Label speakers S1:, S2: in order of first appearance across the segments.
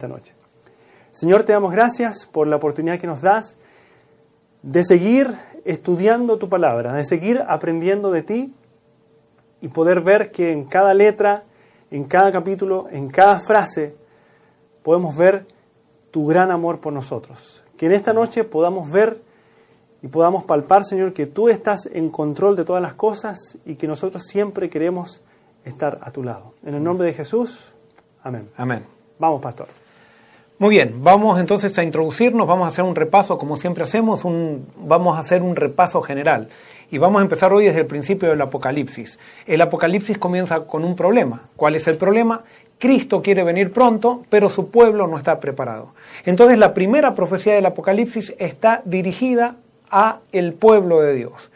S1: esta noche. Señor, te damos gracias por la oportunidad que nos das de seguir estudiando tu palabra, de seguir aprendiendo de ti y poder ver que en cada letra, en cada capítulo, en cada frase, podemos ver tu gran amor por nosotros. Que en esta noche podamos ver y podamos palpar, Señor, que tú estás en control de todas las cosas y que nosotros siempre queremos estar a tu lado. En el nombre de Jesús, amén.
S2: Amén.
S1: Vamos, pastor.
S2: Muy bien, vamos entonces a introducirnos, vamos a hacer un repaso, como siempre hacemos, un, vamos a hacer un repaso general. Y vamos a empezar hoy desde el principio del Apocalipsis. El Apocalipsis comienza con un problema. ¿Cuál es el problema? Cristo quiere venir pronto, pero su pueblo no está preparado. Entonces la primera profecía del Apocalipsis está dirigida a el pueblo de Dios.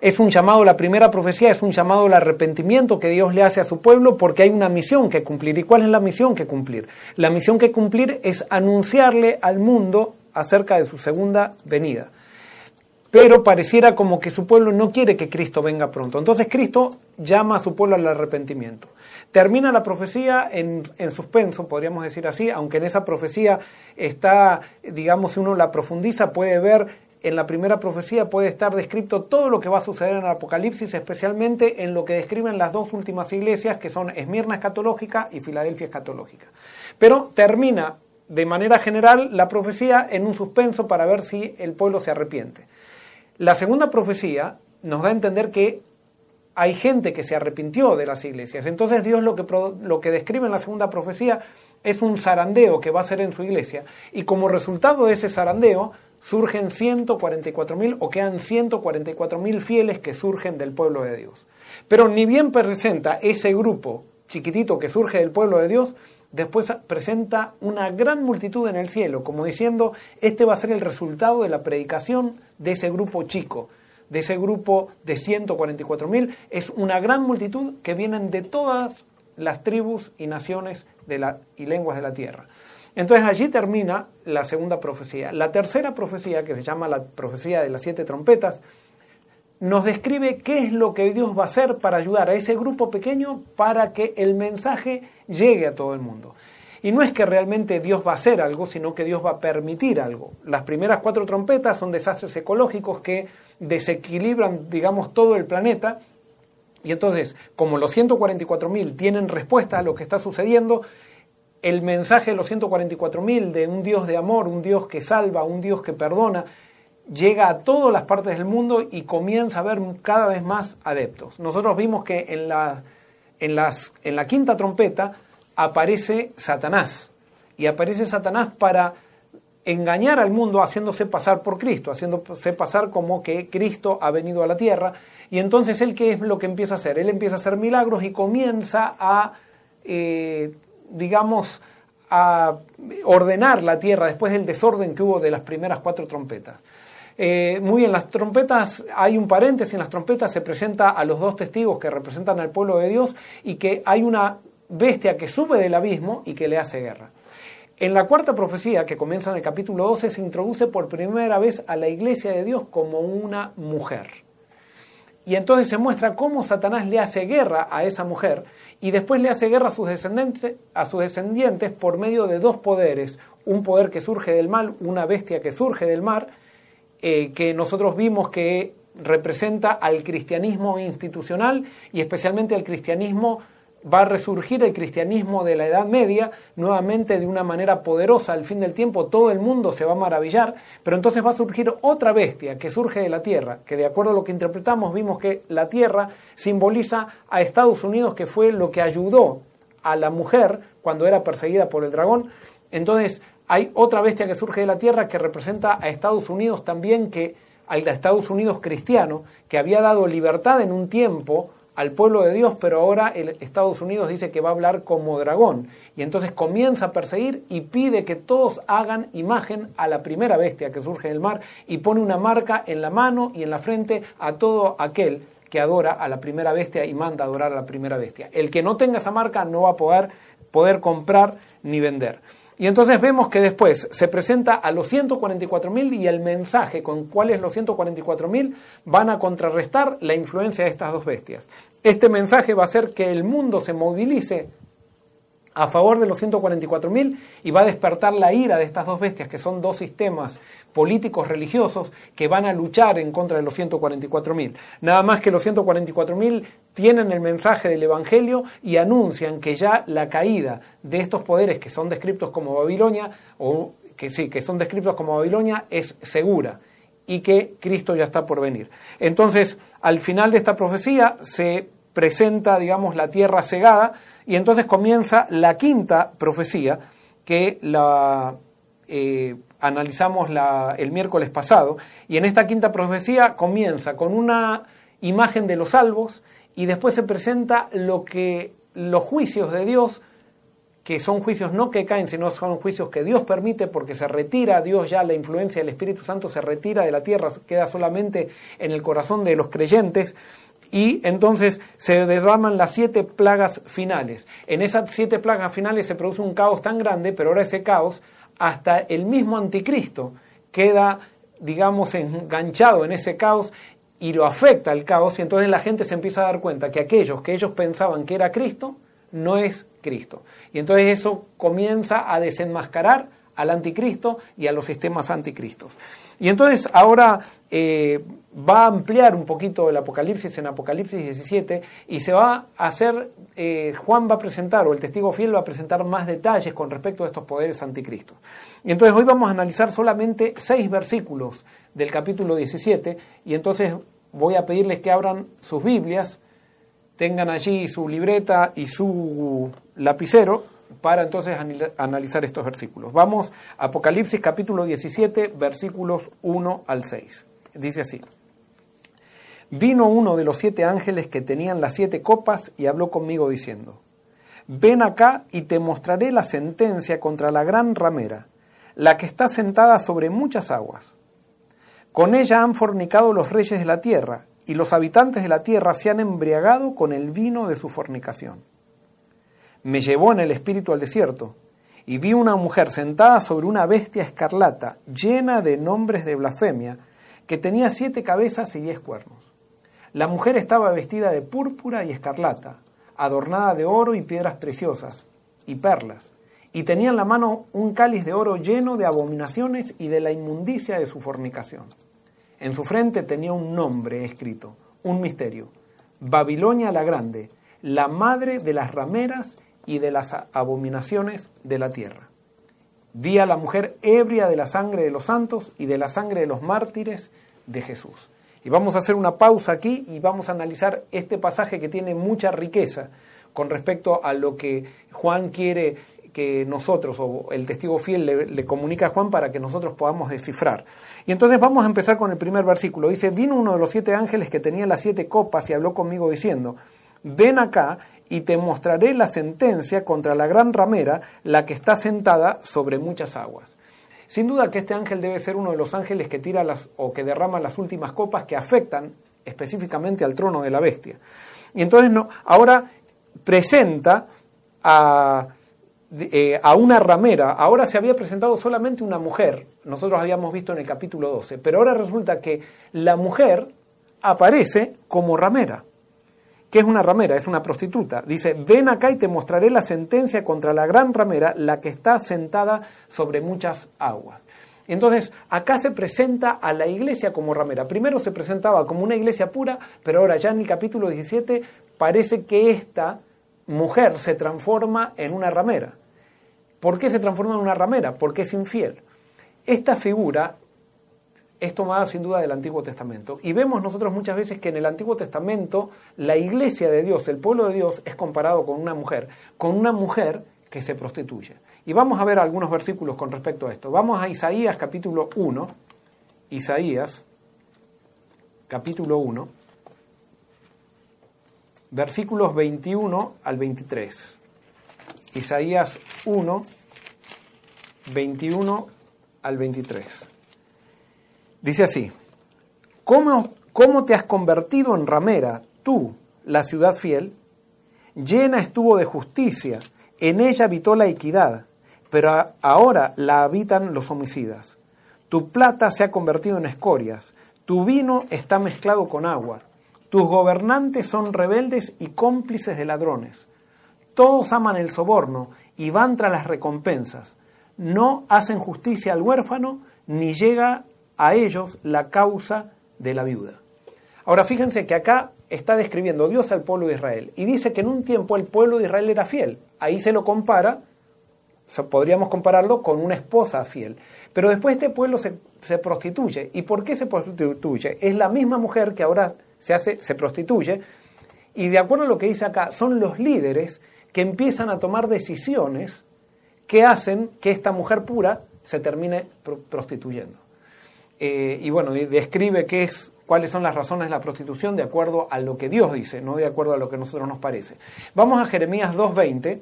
S2: Es un llamado, la primera profecía es un llamado al arrepentimiento que Dios le hace a su pueblo porque hay una misión que cumplir. ¿Y cuál es la misión que cumplir? La misión que cumplir es anunciarle al mundo acerca de su segunda venida. Pero pareciera como que su pueblo no quiere que Cristo venga pronto. Entonces Cristo llama a su pueblo al arrepentimiento. Termina la profecía en, en, suspenso, podríamos decir así, aunque en esa profecía está, digamos, si uno la profundiza, puede ver en la primera profecía puede estar descrito todo lo que va a suceder en el Apocalipsis, especialmente en lo que describen las dos últimas iglesias, que son Esmirna escatológica y Filadelfia escatológica. Pero termina de manera general la profecía en un suspenso para ver si el pueblo se arrepiente. La segunda profecía nos da a entender que hay gente que se arrepintió de las iglesias. Entonces Dios lo que, lo que describe en la segunda profecía es un zarandeo que va a ser en su iglesia. Y como resultado de ese zarandeo, surgen 144.000 o quedan 144.000 fieles que surgen del pueblo de Dios. Pero ni bien presenta ese grupo chiquitito que surge del pueblo de Dios, después presenta una gran multitud en el cielo, como diciendo, este va a ser el resultado de la predicación de ese grupo chico, de ese grupo de 144.000, es una gran multitud que vienen de todas las tribus y naciones de la, y lenguas de la tierra. Entonces allí termina la segunda profecía. La tercera profecía, que se llama la profecía de las siete trompetas, nos describe qué es lo que Dios va a hacer para ayudar a ese grupo pequeño para que el mensaje llegue a todo el mundo. Y no es que realmente Dios va a hacer algo, sino que Dios va a permitir algo. Las primeras cuatro trompetas son desastres ecológicos que desequilibran, digamos, todo el planeta. Y entonces, como los 144.000 tienen respuesta a lo que está sucediendo, el mensaje de los 144.000 de un Dios de amor, un Dios que salva, un Dios que perdona, llega a todas las partes del mundo y comienza a haber cada vez más adeptos. Nosotros vimos que en la, en las, en la quinta trompeta aparece Satanás. Y aparece Satanás para engañar al mundo haciéndose pasar por Cristo, haciéndose pasar como que Cristo ha venido a la tierra. Y entonces él, ¿qué es lo que empieza a hacer? Él empieza a hacer milagros y comienza a eh, digamos, a ordenar la tierra después del desorden que hubo de las primeras cuatro trompetas. Eh, muy bien, las trompetas, hay un paréntesis, en las trompetas se presenta a los dos testigos que representan al pueblo de Dios y que hay una bestia que sube del abismo y que le hace guerra. En la cuarta profecía, que comienza en el capítulo 12, se introduce por primera vez a la iglesia de Dios como una mujer. Y entonces se muestra cómo Satanás le hace guerra a esa mujer y después le hace guerra a sus, descendientes, a sus descendientes por medio de dos poderes, un poder que surge del mal, una bestia que surge del mar, eh, que nosotros vimos que representa al cristianismo institucional y especialmente al cristianismo va a resurgir el cristianismo de la Edad Media nuevamente de una manera poderosa al fin del tiempo, todo el mundo se va a maravillar, pero entonces va a surgir otra bestia que surge de la Tierra, que de acuerdo a lo que interpretamos vimos que la Tierra simboliza a Estados Unidos, que fue lo que ayudó a la mujer cuando era perseguida por el dragón. Entonces hay otra bestia que surge de la Tierra que representa a Estados Unidos también, que al Estados Unidos cristiano, que había dado libertad en un tiempo al pueblo de Dios, pero ahora el Estados Unidos dice que va a hablar como dragón. Y entonces comienza a perseguir y pide que todos hagan imagen a la primera bestia que surge del mar y pone una marca en la mano y en la frente a todo aquel que adora a la primera bestia y manda a adorar a la primera bestia. El que no tenga esa marca no va a poder, poder comprar ni vender. Y entonces vemos que después se presenta a los 144.000 y el mensaje con cuáles los 144.000 van a contrarrestar la influencia de estas dos bestias. Este mensaje va a hacer que el mundo se movilice a favor de los 144.000 y va a despertar la ira de estas dos bestias, que son dos sistemas políticos religiosos que van a luchar en contra de los 144.000. Nada más que los 144.000 tienen el mensaje del Evangelio y anuncian que ya la caída de estos poderes que son descritos como Babilonia, o que sí, que son descritos como Babilonia, es segura y que Cristo ya está por venir. Entonces, al final de esta profecía se presenta, digamos, la tierra cegada, y entonces comienza la quinta profecía que la eh, analizamos el miércoles pasado. Y en esta quinta profecía comienza con una imagen de los salvos y después se presenta lo que los juicios de Dios que son juicios no que caen, sino son juicios que Dios permite porque se retira Dios ya la influencia del Espíritu Santo se retira de la tierra, queda solamente en el corazón de los creyentes y entonces se derraman las siete plagas finales. En esas siete plagas finales se produce un caos tan grande, pero ahora ese caos, hasta el mismo anticristo queda, digamos, enganchado en ese caos y lo afecta el caos y entonces la gente se empieza a dar cuenta que aquellos que ellos pensaban que era Cristo, no es Cristo. Y entonces eso comienza a desenmascarar al anticristo y a los sistemas anticristos. Y entonces ahora eh, va a ampliar un poquito el Apocalipsis en Apocalipsis 17 y se va a hacer, eh, Juan va a presentar, o el testigo fiel va a presentar más detalles con respecto a estos poderes anticristos. Y entonces hoy vamos a analizar solamente seis versículos del capítulo 17 y entonces voy a pedirles que abran sus Biblias, tengan allí su libreta y su lapicero para entonces analizar estos versículos. Vamos Apocalipsis capítulo 17, versículos 1 al 6. Dice así. Vino uno de los siete ángeles que tenían las siete copas y habló conmigo diciendo, Ven acá y te mostraré la sentencia contra la gran ramera, la que está sentada sobre muchas aguas. Con ella han fornicado los reyes de la tierra, y los habitantes de la tierra se han embriagado con el vino de su fornicación me llevó en el espíritu al desierto, y vi una mujer sentada sobre una bestia escarlata, llena de nombres de blasfemia, que tenía siete cabezas y diez cuernos. La mujer estaba vestida de púrpura y escarlata, adornada de oro y piedras preciosas, y perlas, y tenía en la mano un cáliz de oro lleno de abominaciones y de la inmundicia de su fornicación. En su frente tenía un nombre escrito, un misterio, Babilonia la Grande, la madre de las rameras y de las abominaciones de la tierra. Vi a la mujer ebria de la sangre de los santos y de la sangre de los mártires de Jesús. Y vamos a hacer una pausa aquí y vamos a analizar este pasaje que tiene mucha riqueza con respecto a lo que Juan quiere que nosotros, o el testigo fiel le, comunica a Juan para que nosotros podamos descifrar. Y entonces vamos a empezar con el primer versículo. Dice, vino uno de los siete ángeles que tenía las siete copas y habló conmigo diciendo, ven acá y te mostraré la sentencia contra la gran ramera, la que está sentada sobre muchas aguas. Sin duda que este ángel debe ser uno de los ángeles que tira las o que derrama las últimas copas que afectan específicamente al trono de la bestia. Y entonces no, ahora presenta a, eh, a una ramera, ahora se había presentado solamente una mujer, nosotros habíamos visto en el capítulo 12, pero ahora resulta que la mujer aparece como ramera. ¿Qué es una ramera? Es una prostituta. Dice, ven acá y te mostraré la sentencia contra la gran ramera, la que está sentada sobre muchas aguas. Entonces, acá se presenta a la iglesia como ramera. Primero se presentaba como una iglesia pura, pero ahora ya en el capítulo 17 parece que esta mujer se transforma en una ramera. ¿Por qué se transforma en una ramera? Porque es infiel. Esta figura es tomada sin duda del Antiguo Testamento. Y vemos nosotros muchas veces que en el Antiguo Testamento la iglesia de Dios, el pueblo de Dios, es comparado con una mujer, con una mujer que se prostituye. Y vamos a ver algunos versículos con respecto a esto. Vamos a Isaías capítulo 1, Isaías capítulo 1, versículos 21 al 23. Isaías 1, 21 al 23. Dice así, ¿cómo, ¿cómo te has convertido en ramera, tú, la ciudad fiel? Llena estuvo de justicia, en ella habitó la equidad, pero ahora la habitan los homicidas. Tu plata se ha convertido en escorias, tu vino está mezclado con agua, tus gobernantes son rebeldes y cómplices de ladrones. Todos aman el soborno y van tras las recompensas. No hacen justicia al huérfano, ni llega a ellos la causa de la viuda. Ahora fíjense que acá está describiendo Dios al pueblo de Israel y dice que en un tiempo el pueblo de Israel era fiel. Ahí se lo compara, podríamos compararlo con una esposa fiel. Pero después este pueblo se, se, prostituye. ¿Y por qué se prostituye? Es la misma mujer que ahora se, hace, se prostituye. Y de acuerdo a lo que dice acá, son los líderes que empiezan a tomar decisiones que hacen que esta mujer pura se termine prostituyendo. Eh, y bueno, describe qué es, cuáles son las razones de la prostitución de acuerdo a lo que Dios dice, no de acuerdo a lo que a nosotros nos parece. Vamos a Jeremías 2.20.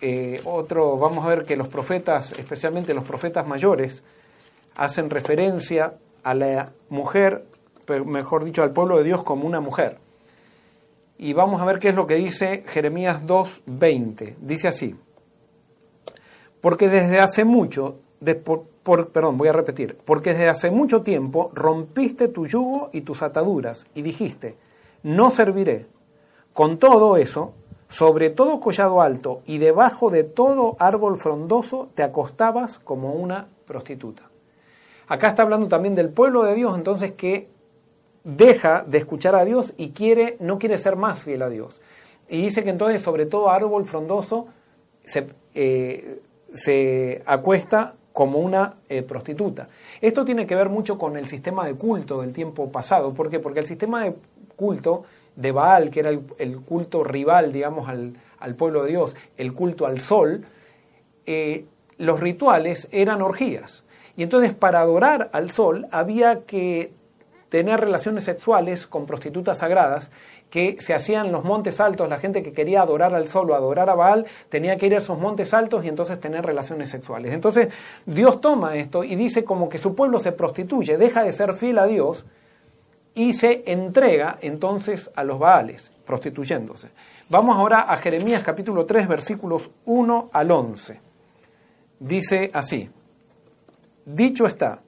S2: Eh, otro, vamos a ver que los profetas, especialmente los profetas mayores, hacen referencia a la mujer, mejor dicho, al pueblo de Dios como una mujer. Y vamos a ver qué es lo que dice Jeremías 2.20. Dice así, porque desde hace mucho, perdón, voy a repetir, porque desde hace mucho tiempo rompiste tu yugo y tus ataduras y dijiste, no serviré. Con todo eso, sobre todo collado alto y debajo de todo árbol frondoso te acostabas como una prostituta. Acá está hablando también del pueblo de Dios, entonces que deja de escuchar a Dios y quiere, no quiere ser más fiel a Dios. Y dice que entonces sobre todo árbol frondoso se, eh, se acuesta como una eh, prostituta. Esto tiene que ver mucho con el sistema de culto del tiempo pasado. ¿Por qué? Porque el sistema de culto de Baal, que era el, culto rival, digamos, al, pueblo de Dios, el culto al sol, eh, los rituales eran orgías. Y entonces para adorar al sol había que tener relaciones sexuales con prostitutas sagradas que se hacían los montes altos, la gente que quería adorar al sol o adorar a Baal tenía que ir a esos montes altos y entonces tener relaciones sexuales. Entonces Dios toma esto y dice como que su pueblo se prostituye, deja de ser fiel a Dios y se entrega entonces a los Baales, prostituyéndose. Vamos ahora a Jeremías capítulo 3 versículos 1 al 11. Dice así, dicho está,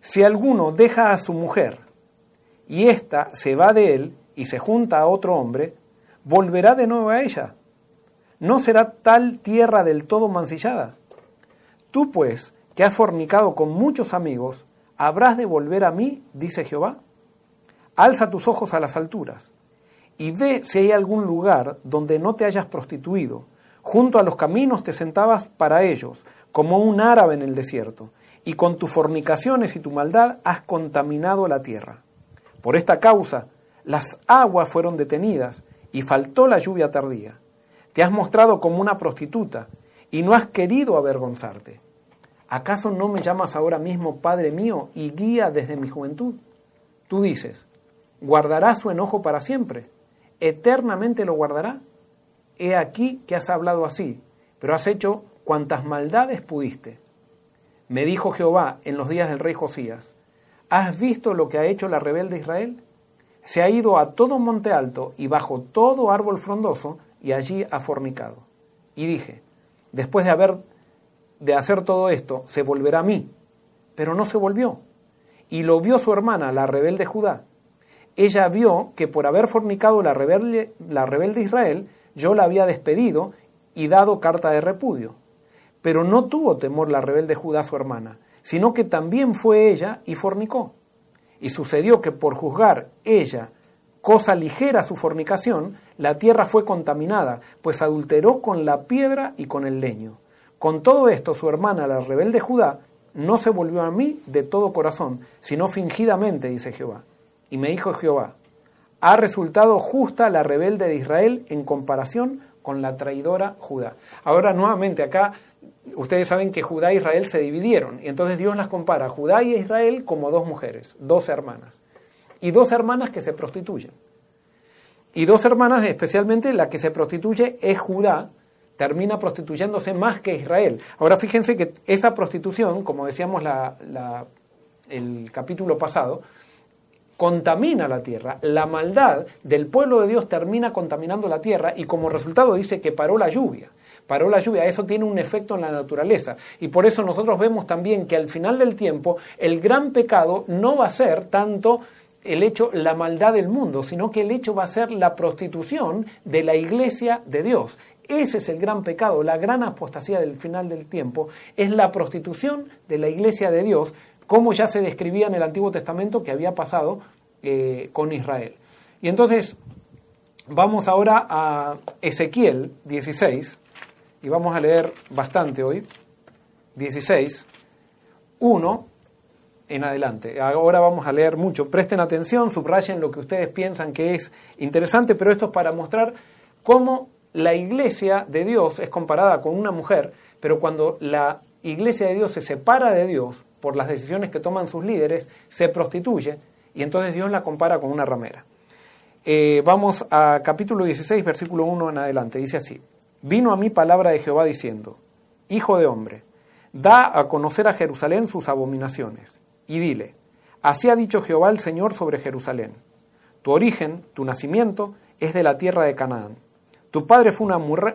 S2: si alguno deja a su mujer y ésta se va de él y se junta a otro hombre, volverá de nuevo a ella. No será tal tierra del todo mancillada. Tú pues, que has fornicado con muchos amigos, habrás de volver a mí, dice Jehová. Alza tus ojos a las alturas y ve si hay algún lugar donde no te hayas prostituido. Junto a los caminos te sentabas para ellos, como un árabe en el desierto y con tus fornicaciones y tu maldad has contaminado la tierra. Por esta causa, las aguas fueron detenidas y faltó la lluvia tardía. Te has mostrado como una prostituta y no has querido avergonzarte. ¿Acaso no me llamas ahora mismo Padre mío y guía desde mi juventud? Tú dices, ¿guardará su enojo para siempre? ¿Eternamente lo guardará? He aquí que has hablado así, pero has hecho cuantas maldades pudiste. Me dijo Jehová en los días del rey Josías, ¿has visto lo que ha hecho la rebelde Israel? Se ha ido a todo monte alto y bajo todo árbol frondoso y allí ha fornicado. Y dije, después de haber de hacer todo esto, se volverá a mí. Pero no se volvió. Y lo vio su hermana, la rebelde Judá. Ella vio que por haber fornicado la rebelde, la rebelde Israel, yo la había despedido y dado carta de repudio. Pero no tuvo temor la rebelde Judá su hermana, sino que también fue ella y fornicó. Y sucedió que por juzgar ella cosa ligera su fornicación, la tierra fue contaminada, pues adulteró con la piedra y con el leño. Con todo esto, su hermana, la rebelde Judá, no se volvió a mí de todo corazón, sino fingidamente, dice Jehová. Y me dijo Jehová, ha resultado justa la rebelde de Israel en comparación con la traidora Judá. Ahora nuevamente acá ustedes saben que Judá e Israel se dividieron, y entonces Dios las compara, Judá y Israel, como dos mujeres, dos hermanas, y dos hermanas que se prostituyen. Y dos hermanas, especialmente la que se prostituye es Judá, termina prostituyéndose más que Israel. Ahora fíjense que esa prostitución, como decíamos la, el capítulo pasado, contamina la tierra. La maldad del pueblo de Dios termina contaminando la tierra y como resultado dice que paró la lluvia paró la lluvia, eso tiene un efecto en la naturaleza. Y por eso nosotros vemos también que al final del tiempo el gran pecado no va a ser tanto el hecho la maldad del mundo, sino que el hecho va a ser la prostitución de la iglesia de Dios. Ese es el gran pecado, la gran apostasía del final del tiempo, es la prostitución de la iglesia de Dios, como ya se describía en el Antiguo Testamento que había pasado eh, con Israel. Y entonces vamos ahora a Ezequiel 16, y vamos a leer bastante hoy, 16, 1 en adelante. Ahora vamos a leer mucho. Presten atención, subrayen lo que ustedes piensan que es interesante, pero esto es para mostrar cómo la iglesia de Dios es comparada con una mujer, pero cuando la iglesia de Dios se separa de Dios por las decisiones que toman sus líderes, se prostituye y entonces Dios la compara con una ramera. Eh, vamos a capítulo 16, versículo 1 en adelante. Dice así, vino a mí palabra de Jehová diciendo, Hijo de hombre, da a conocer a Jerusalén sus abominaciones y dile, así ha dicho Jehová el Señor sobre Jerusalén. Tu origen, tu nacimiento, es de la tierra de Canaán. Tu padre fue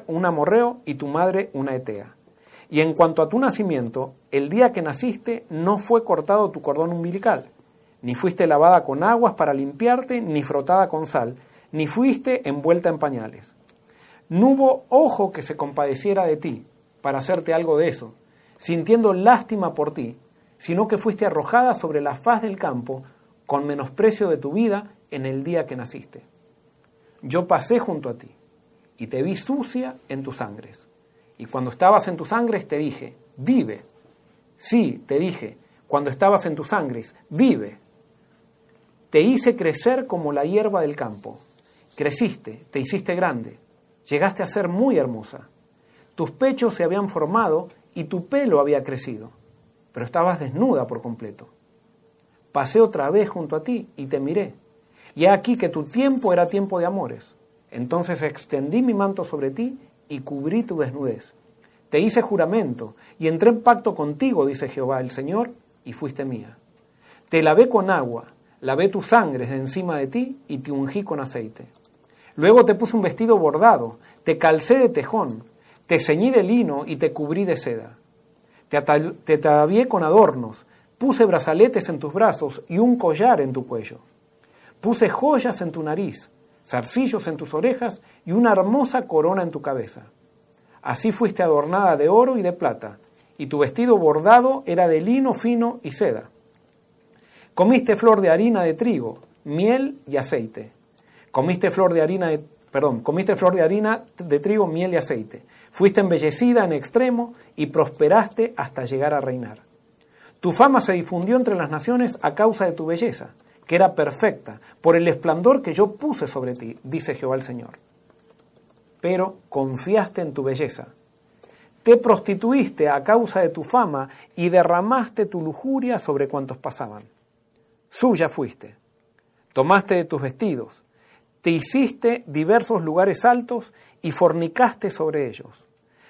S2: un amorreo y tu madre una etea. Y en cuanto a tu nacimiento, el día que naciste no fue cortado tu cordón umbilical, ni fuiste lavada con aguas para limpiarte, ni frotada con sal, ni fuiste envuelta en pañales. No hubo ojo que se compadeciera de ti para hacerte algo de eso, sintiendo lástima por ti, sino que fuiste arrojada sobre la faz del campo con menosprecio de tu vida en el día que naciste. Yo pasé junto a ti y te vi sucia en tus sangres. Y cuando estabas en tus sangres te dije, vive. Sí, te dije, cuando estabas en tus sangres, vive. Te hice crecer como la hierba del campo. Creciste, te hiciste grande, llegaste a ser muy hermosa. Tus pechos se habían formado y tu pelo había crecido pero estabas desnuda por completo. Pasé otra vez junto a ti y te miré. Y aquí que tu tiempo era tiempo de amores. Entonces extendí mi manto sobre ti y cubrí tu desnudez. Te hice juramento y entré en pacto contigo, dice Jehová el Señor, y fuiste mía. Te lavé con agua, lavé tus sangres de encima de ti y te ungí con aceite. Luego te puse un vestido bordado, te calcé de tejón, te ceñí de lino y te cubrí de seda. Te, atavié con adornos, puse brazaletes en tus brazos y un collar en tu cuello. Puse joyas en tu nariz, zarcillos en tus orejas y una hermosa corona en tu cabeza. Así fuiste adornada de oro y de plata, y tu vestido bordado era de lino fino y seda. Comiste flor de harina de trigo, miel y aceite. Comiste flor de harina de, perdón, comiste flor de harina de trigo, miel y aceite. Fuiste embellecida en extremo y prosperaste hasta llegar a reinar. Tu fama se difundió entre las naciones a causa de tu belleza, que era perfecta, por el esplendor que yo puse sobre ti, dice Jehová el Señor. Pero confiaste en tu belleza. Te prostituiste a causa de tu fama y derramaste tu lujuria sobre cuantos pasaban. Suya fuiste. Tomaste de tus vestidos, te hiciste diversos lugares altos y fornicaste sobre ellos.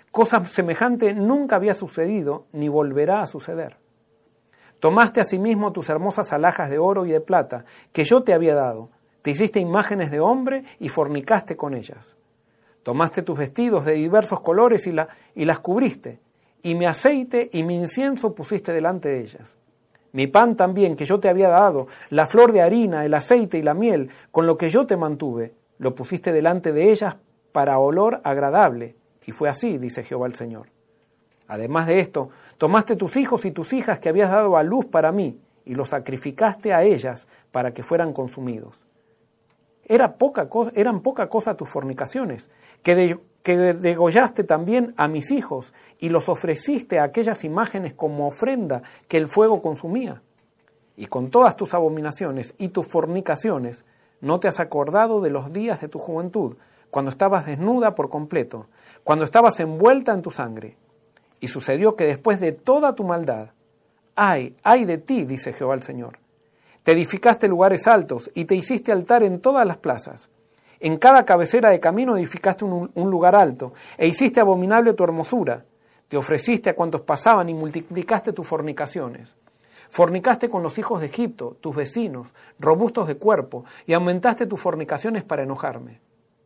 S2: Cosa semejante nunca había sucedido ni volverá a suceder. Tomaste asimismo tus hermosas alhajas de oro y de plata que yo te había dado, te hiciste imágenes de hombre y fornicaste con ellas. Tomaste tus vestidos de diversos colores y, y las cubriste, y mi aceite y mi incienso pusiste delante de ellas. Mi pan también que yo te había dado, la flor de harina, el aceite y la miel, con lo que yo te mantuve, lo pusiste delante de ellas para olor agradable. Y fue así, dice Jehová el Señor. Además de esto, tomaste tus hijos y tus hijas que habías dado a luz para mí, y los sacrificaste a ellas para que fueran consumidos. Era poca eran poca cosa tus fornicaciones, que de que degollaste también a mis hijos y los ofreciste a aquellas imágenes como ofrenda que el fuego consumía. Y con todas tus abominaciones y tus fornicaciones, no te has acordado de los días de tu juventud, cuando estabas desnuda por completo, cuando estabas envuelta en tu sangre. Y sucedió que después de toda tu maldad, ay, ay de ti, dice Jehová el Señor. Te edificaste lugares altos y te hiciste altar en todas las plazas en cada cabecera de camino edificaste un, lugar alto, e hiciste abominable tu hermosura. Te ofreciste a cuantos pasaban y multiplicaste tus fornicaciones. Fornicaste con los hijos de Egipto, tus vecinos, robustos de cuerpo, y aumentaste tus fornicaciones para enojarme.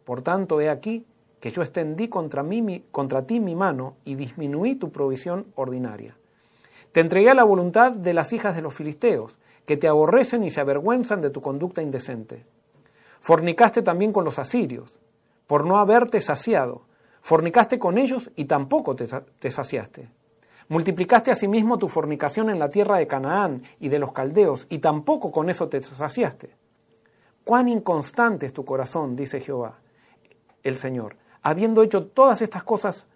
S2: Por tanto, he aquí que yo extendí contra, mí, contra ti mi mano y disminuí tu provisión ordinaria. Te entregué a la voluntad de las hijas de los filisteos, que te aborrecen y se avergüenzan de tu conducta indecente. Fornicaste también con los asirios, por no haberte saciado. Fornicaste con ellos y tampoco te, te saciaste. Multiplicaste asimismo tu fornicación en la tierra de Canaán y de los caldeos, y tampoco con eso te saciaste. Cuán inconstante es tu corazón, dice Jehová, el Señor, habiendo hecho todas estas cosas,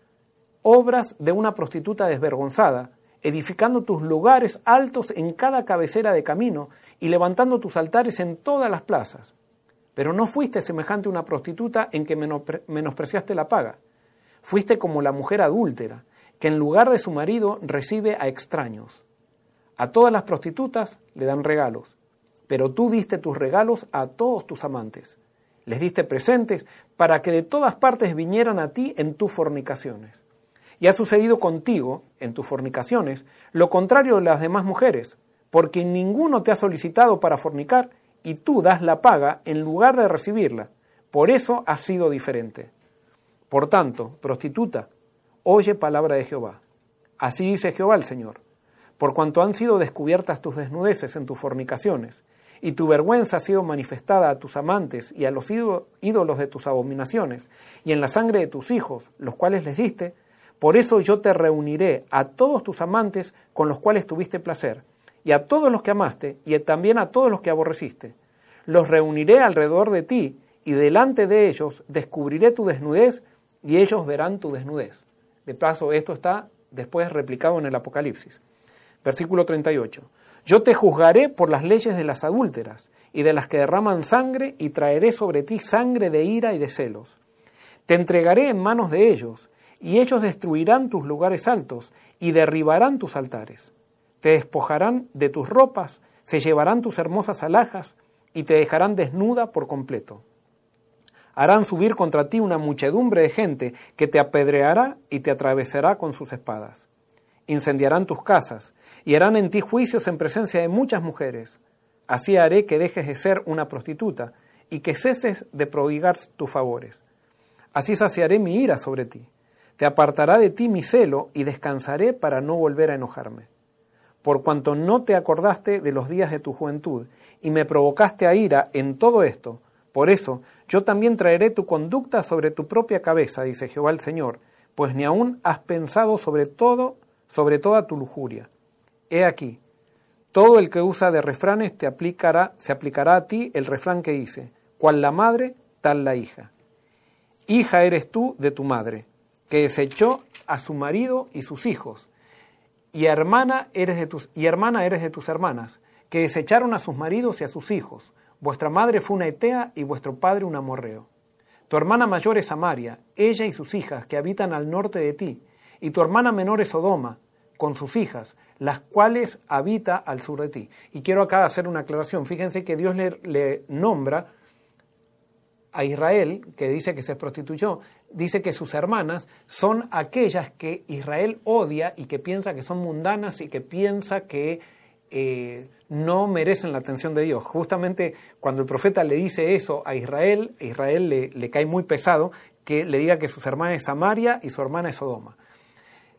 S2: obras de una prostituta desvergonzada, edificando tus lugares altos en cada cabecera de camino y levantando tus altares en todas las plazas. Pero no fuiste semejante a una prostituta en que menospreciaste la paga. Fuiste como la mujer adúltera, que en lugar de su marido recibe a extraños. A todas las prostitutas le dan regalos, pero tú diste tus regalos a todos tus amantes. Les diste presentes para que de todas partes vinieran a ti en tus fornicaciones. Y ha sucedido contigo, en tus fornicaciones, lo contrario de las demás mujeres, porque ninguno te ha solicitado para fornicar y tú das la paga en lugar de recibirla. Por eso has sido diferente. Por tanto, prostituta, oye palabra de Jehová. Así dice Jehová el Señor. Por cuanto han sido descubiertas tus desnudeces en tus fornicaciones, y tu vergüenza ha sido manifestada a tus amantes y a los ídolos de tus abominaciones, y en la sangre de tus hijos, los cuales les diste, por eso yo te reuniré a todos tus amantes con los cuales tuviste placer, y a todos los que amaste, y también a todos los que aborreciste. Los reuniré alrededor de ti, y delante de ellos descubriré tu desnudez, y ellos verán tu desnudez. De paso, esto está después replicado en el Apocalipsis. Versículo 38. Yo te juzgaré por las leyes de las adúlteras, y de las que derraman sangre, y traeré sobre ti sangre de ira y de celos. Te entregaré en manos de ellos, y ellos destruirán tus lugares altos, y derribarán tus altares te despojarán de tus ropas, se llevarán tus hermosas alhajas y te dejarán desnuda por completo. Harán subir contra ti una muchedumbre de gente que te apedreará y te atravesará con sus espadas. Incendiarán tus casas y harán en ti juicios en presencia de muchas mujeres. Así haré que dejes de ser una prostituta y que ceses de prodigar tus favores. Así saciaré mi ira sobre ti. Te apartará de ti mi celo y descansaré para no volver a enojarme por cuanto no te acordaste de los días de tu juventud, y me provocaste a ira en todo esto. Por eso yo también traeré tu conducta sobre tu propia cabeza, dice Jehová el Señor, pues ni aún has pensado sobre todo, sobre toda tu lujuria. He aquí, todo el que usa de refranes te aplicará, se aplicará a ti el refrán que dice, cual la madre, tal la hija. Hija eres tú de tu madre, que desechó a su marido y sus hijos, y hermana eres de tus, y hermana eres de tus hermanas, que desecharon a sus maridos y a sus hijos. Vuestra madre fue una etea y vuestro padre un amorreo. Tu hermana mayor es Samaria, ella y sus hijas, que habitan al norte de ti, y tu hermana menor es Sodoma, con sus hijas, las cuales habita al sur de ti. Y quiero acá hacer una aclaración. Fíjense que Dios le, le nombra a Israel, que dice que se prostituyó, dice que sus hermanas son aquellas que Israel odia y que piensa que son mundanas y que piensa que eh, no merecen la atención de Dios. Justamente cuando el profeta le dice eso a Israel, Israel le, le cae muy pesado que le diga que sus hermanas es Samaria y su hermana es Sodoma.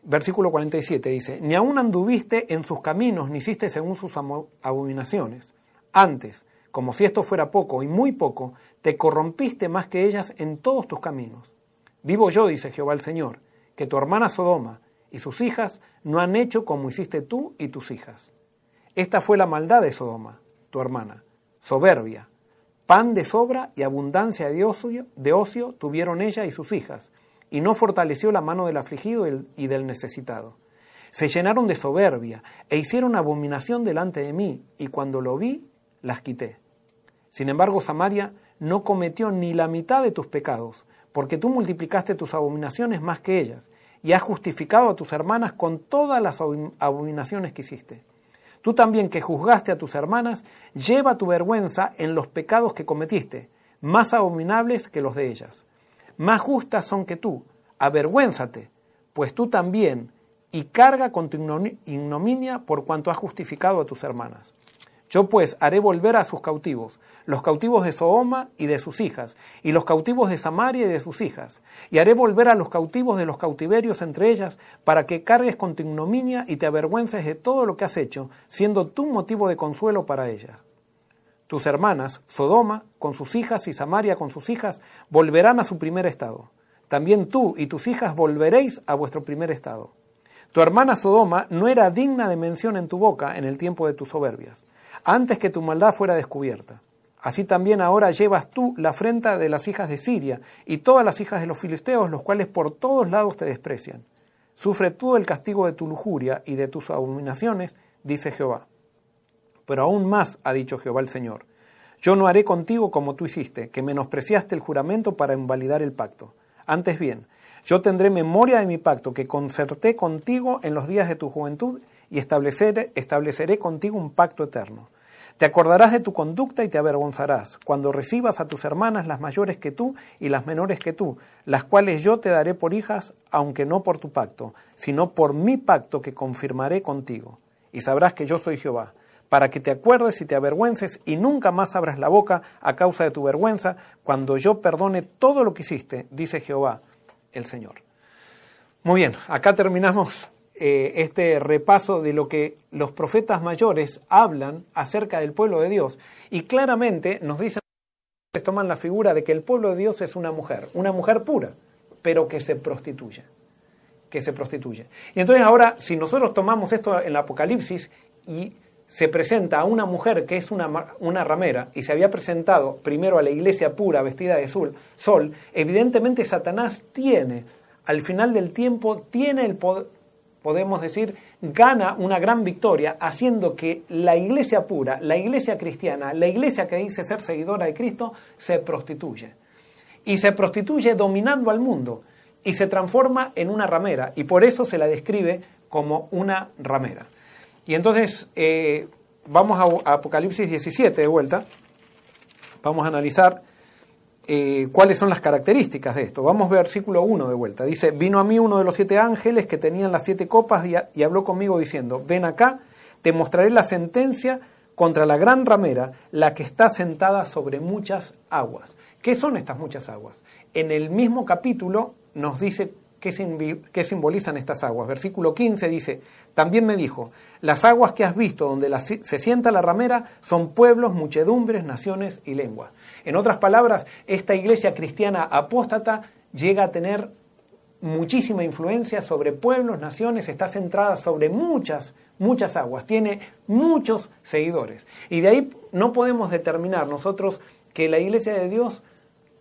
S2: Versículo 47 dice, ni aún anduviste en sus caminos, ni hiciste según sus abominaciones. Antes, como si esto fuera poco y muy poco, te corrompiste más que ellas en todos tus caminos. Vivo yo, dice Jehová el Señor, que tu hermana Sodoma y sus hijas no han hecho como hiciste tú y tus hijas. Esta fue la maldad de Sodoma, tu hermana, soberbia, pan de sobra y abundancia de ocio, de ocio tuvieron ella y sus hijas, y no fortaleció la mano del afligido y del necesitado. Se llenaron de soberbia e hicieron abominación delante de mí, y cuando lo vi, las quité. Sin embargo, Samaria no cometió ni la mitad de tus pecados, porque tú multiplicaste tus abominaciones más que ellas, y has justificado a tus hermanas con todas las abominaciones que hiciste. Tú también que juzgaste a tus hermanas, lleva tu vergüenza en los pecados que cometiste, más abominables que los de ellas. Más justas son que tú, avergüénzate, pues tú también, y carga con tu ignominia por cuanto has justificado a tus hermanas. Yo pues haré volver a sus cautivos, los cautivos de Sodoma y de sus hijas, y los cautivos de Samaria y de sus hijas, y haré volver a los cautivos de los cautiverios entre ellas, para que cargues con tu ignominia y te avergüences de todo lo que has hecho, siendo tú motivo de consuelo para ellas. Tus hermanas, Sodoma con sus hijas y Samaria con sus hijas, volverán a su primer estado. También tú y tus hijas volveréis a vuestro primer estado. Tu hermana Sodoma no era digna de mención en tu boca en el tiempo de tus soberbias, antes que tu maldad fuera descubierta. Así también ahora llevas tú la afrenta de las hijas de Siria y todas las hijas de los filisteos, los cuales por todos lados te desprecian. Sufre tú el castigo de tu lujuria y de tus abominaciones, dice Jehová. Pero aún más ha dicho Jehová el Señor. Yo no haré contigo como tú hiciste, que menospreciaste el juramento para invalidar el pacto. Antes bien, yo tendré memoria de mi pacto que concerté contigo en los días de tu juventud y estableceré, estableceré contigo un pacto eterno. Te acordarás de tu conducta y te avergonzarás cuando recibas a tus hermanas las mayores que tú y las menores que tú, las cuales yo te daré por hijas, aunque no por tu pacto, sino por mi pacto que confirmaré contigo. Y sabrás que yo soy Jehová, para que te acuerdes y te avergüences y nunca más abras la boca a causa de tu vergüenza, cuando yo perdone todo lo que hiciste, dice Jehová el Señor. Muy bien, acá terminamos eh, este repaso de lo que los profetas mayores hablan acerca del pueblo de Dios y claramente nos dicen, toman la figura de que el pueblo de Dios es una mujer, una mujer pura, pero que se prostituye, que se prostituye. Y entonces ahora, si nosotros tomamos esto en el Apocalipsis y se presenta a una mujer que es una, una, ramera y se había presentado primero a la iglesia pura vestida de sol, sol, evidentemente Satanás tiene, al final del tiempo, tiene el poder, podemos decir, gana una gran victoria haciendo que la iglesia pura, la iglesia cristiana, la iglesia que dice ser seguidora de Cristo, se prostituye. Y se prostituye dominando al mundo y se transforma en una ramera y por eso se la describe como una ramera. Y entonces eh, vamos a, Apocalipsis 17 de vuelta. Vamos a analizar eh, cuáles son las características de esto. Vamos a ver versículo 1 de vuelta. Dice, vino a mí uno de los siete ángeles que tenían las siete copas y, habló conmigo diciendo, ven acá, te mostraré la sentencia contra la gran ramera, la que está sentada sobre muchas aguas. ¿Qué son estas muchas aguas? En el mismo capítulo nos dice ¿Qué, simbolizan estas aguas? Versículo 15 dice, también me dijo, las aguas que has visto donde se sienta la ramera son pueblos, muchedumbres, naciones y lenguas. En otras palabras, esta iglesia cristiana apóstata llega a tener muchísima influencia sobre pueblos, naciones, está centrada sobre muchas, muchas aguas, tiene muchos seguidores. Y de ahí no podemos determinar nosotros que la iglesia de Dios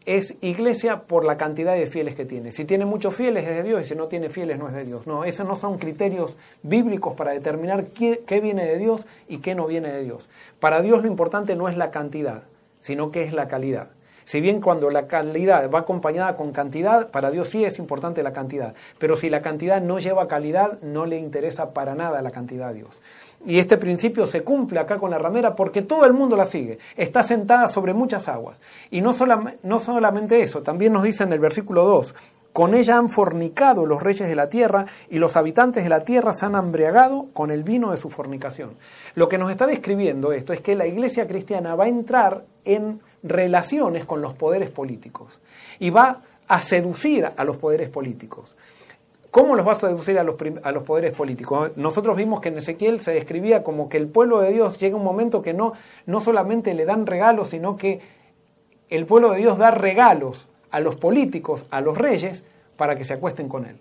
S2: es iglesia por la cantidad de fieles que tiene. Si tiene muchos fieles es de Dios y si no tiene fieles no es de Dios. No, esos no son criterios bíblicos para determinar qué, viene de Dios y qué no viene de Dios. Para Dios lo importante no es la cantidad, sino que es la calidad. Si bien cuando la calidad va acompañada con cantidad, para Dios sí es importante la cantidad, pero si la cantidad no lleva calidad, no le interesa para nada la cantidad a Dios. Y este principio se cumple acá con la ramera porque todo el mundo la sigue. Está sentada sobre muchas aguas. Y no, no solamente eso, también nos dice en el versículo 2, con ella han fornicado los reyes de la tierra y los habitantes de la tierra se han embriagado con el vino de su fornicación. Lo que nos está describiendo esto es que la iglesia cristiana va a entrar en relaciones con los poderes políticos y va a seducir a los poderes políticos. ¿Cómo los va a seducir a los, a los poderes políticos? Nosotros vimos que en Ezequiel se describía como que el pueblo de Dios llega un momento que no, no solamente le dan regalos, sino que el pueblo de Dios da regalos a los políticos, a los reyes, para que se acuesten con él.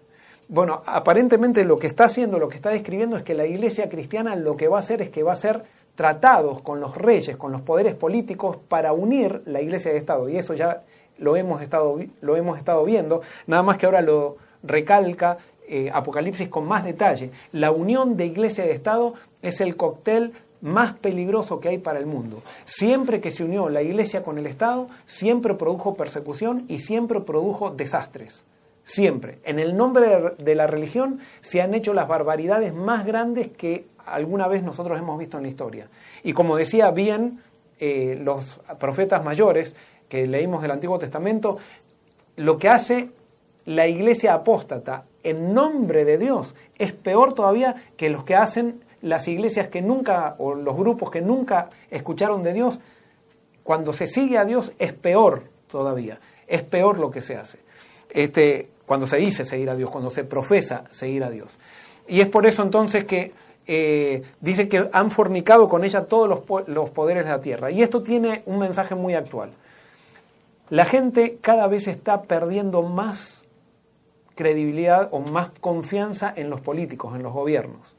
S2: Bueno, aparentemente lo que está haciendo, lo que está describiendo es que la iglesia cristiana lo que va a hacer es que va a ser tratados con los reyes, con los poderes políticos, para unir la iglesia de Estado. Y eso ya lo hemos estado, lo hemos estado viendo, nada más que ahora lo, recalca eh, Apocalipsis con más detalle. La unión de iglesia de Estado es el cóctel más peligroso que hay para el mundo. Siempre que se unió la iglesia con el Estado, siempre produjo persecución y siempre produjo desastres. Siempre. En el nombre de la religión se han hecho las barbaridades más grandes que alguna vez nosotros hemos visto en la historia. Y como decía bien eh, los profetas mayores que leímos del Antiguo Testamento, lo que hace la iglesia apóstata en nombre de Dios es peor todavía que los que hacen las iglesias que nunca, o los grupos que nunca escucharon de Dios, cuando se sigue a Dios es peor todavía, es peor lo que se hace. Este, cuando se dice seguir a Dios, cuando se profesa seguir a Dios. Y es por eso entonces que eh, dice que han fornicado con ella todos los, los poderes de la tierra. Y esto tiene un mensaje muy actual. La gente cada vez está perdiendo más credibilidad o más confianza en los políticos, en los gobiernos.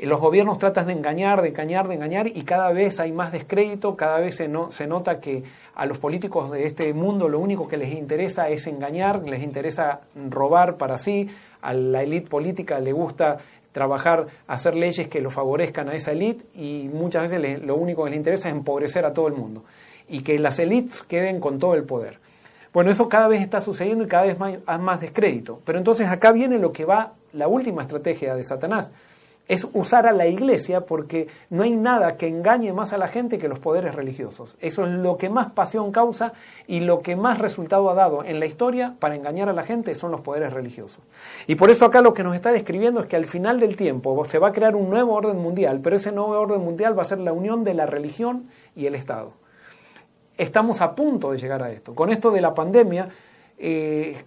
S2: Los gobiernos tratan de engañar, de engañar, de engañar y cada vez hay más descrédito, cada vez se, no, se nota que a los políticos de este mundo lo único que les interesa es engañar, les interesa robar para sí, a la élite política le gusta trabajar, hacer leyes que lo favorezcan a esa élite y muchas veces lo único que les interesa es empobrecer a todo el mundo y que las élites queden con todo el poder. Bueno, eso cada vez está sucediendo y cada vez más, más descrédito. Pero entonces acá viene lo que va, la última estrategia de Satanás, es usar a la iglesia porque no hay nada que engañe más a la gente que los poderes religiosos. Eso es lo que más pasión causa y lo que más resultado ha dado en la historia para engañar a la gente son los poderes religiosos. Y por eso acá lo que nos está describiendo es que al final del tiempo se va a crear un nuevo orden mundial, pero ese nuevo orden mundial va a ser la unión de la religión y el Estado. Estamos a punto de llegar a esto. Con esto de la pandemia, eh,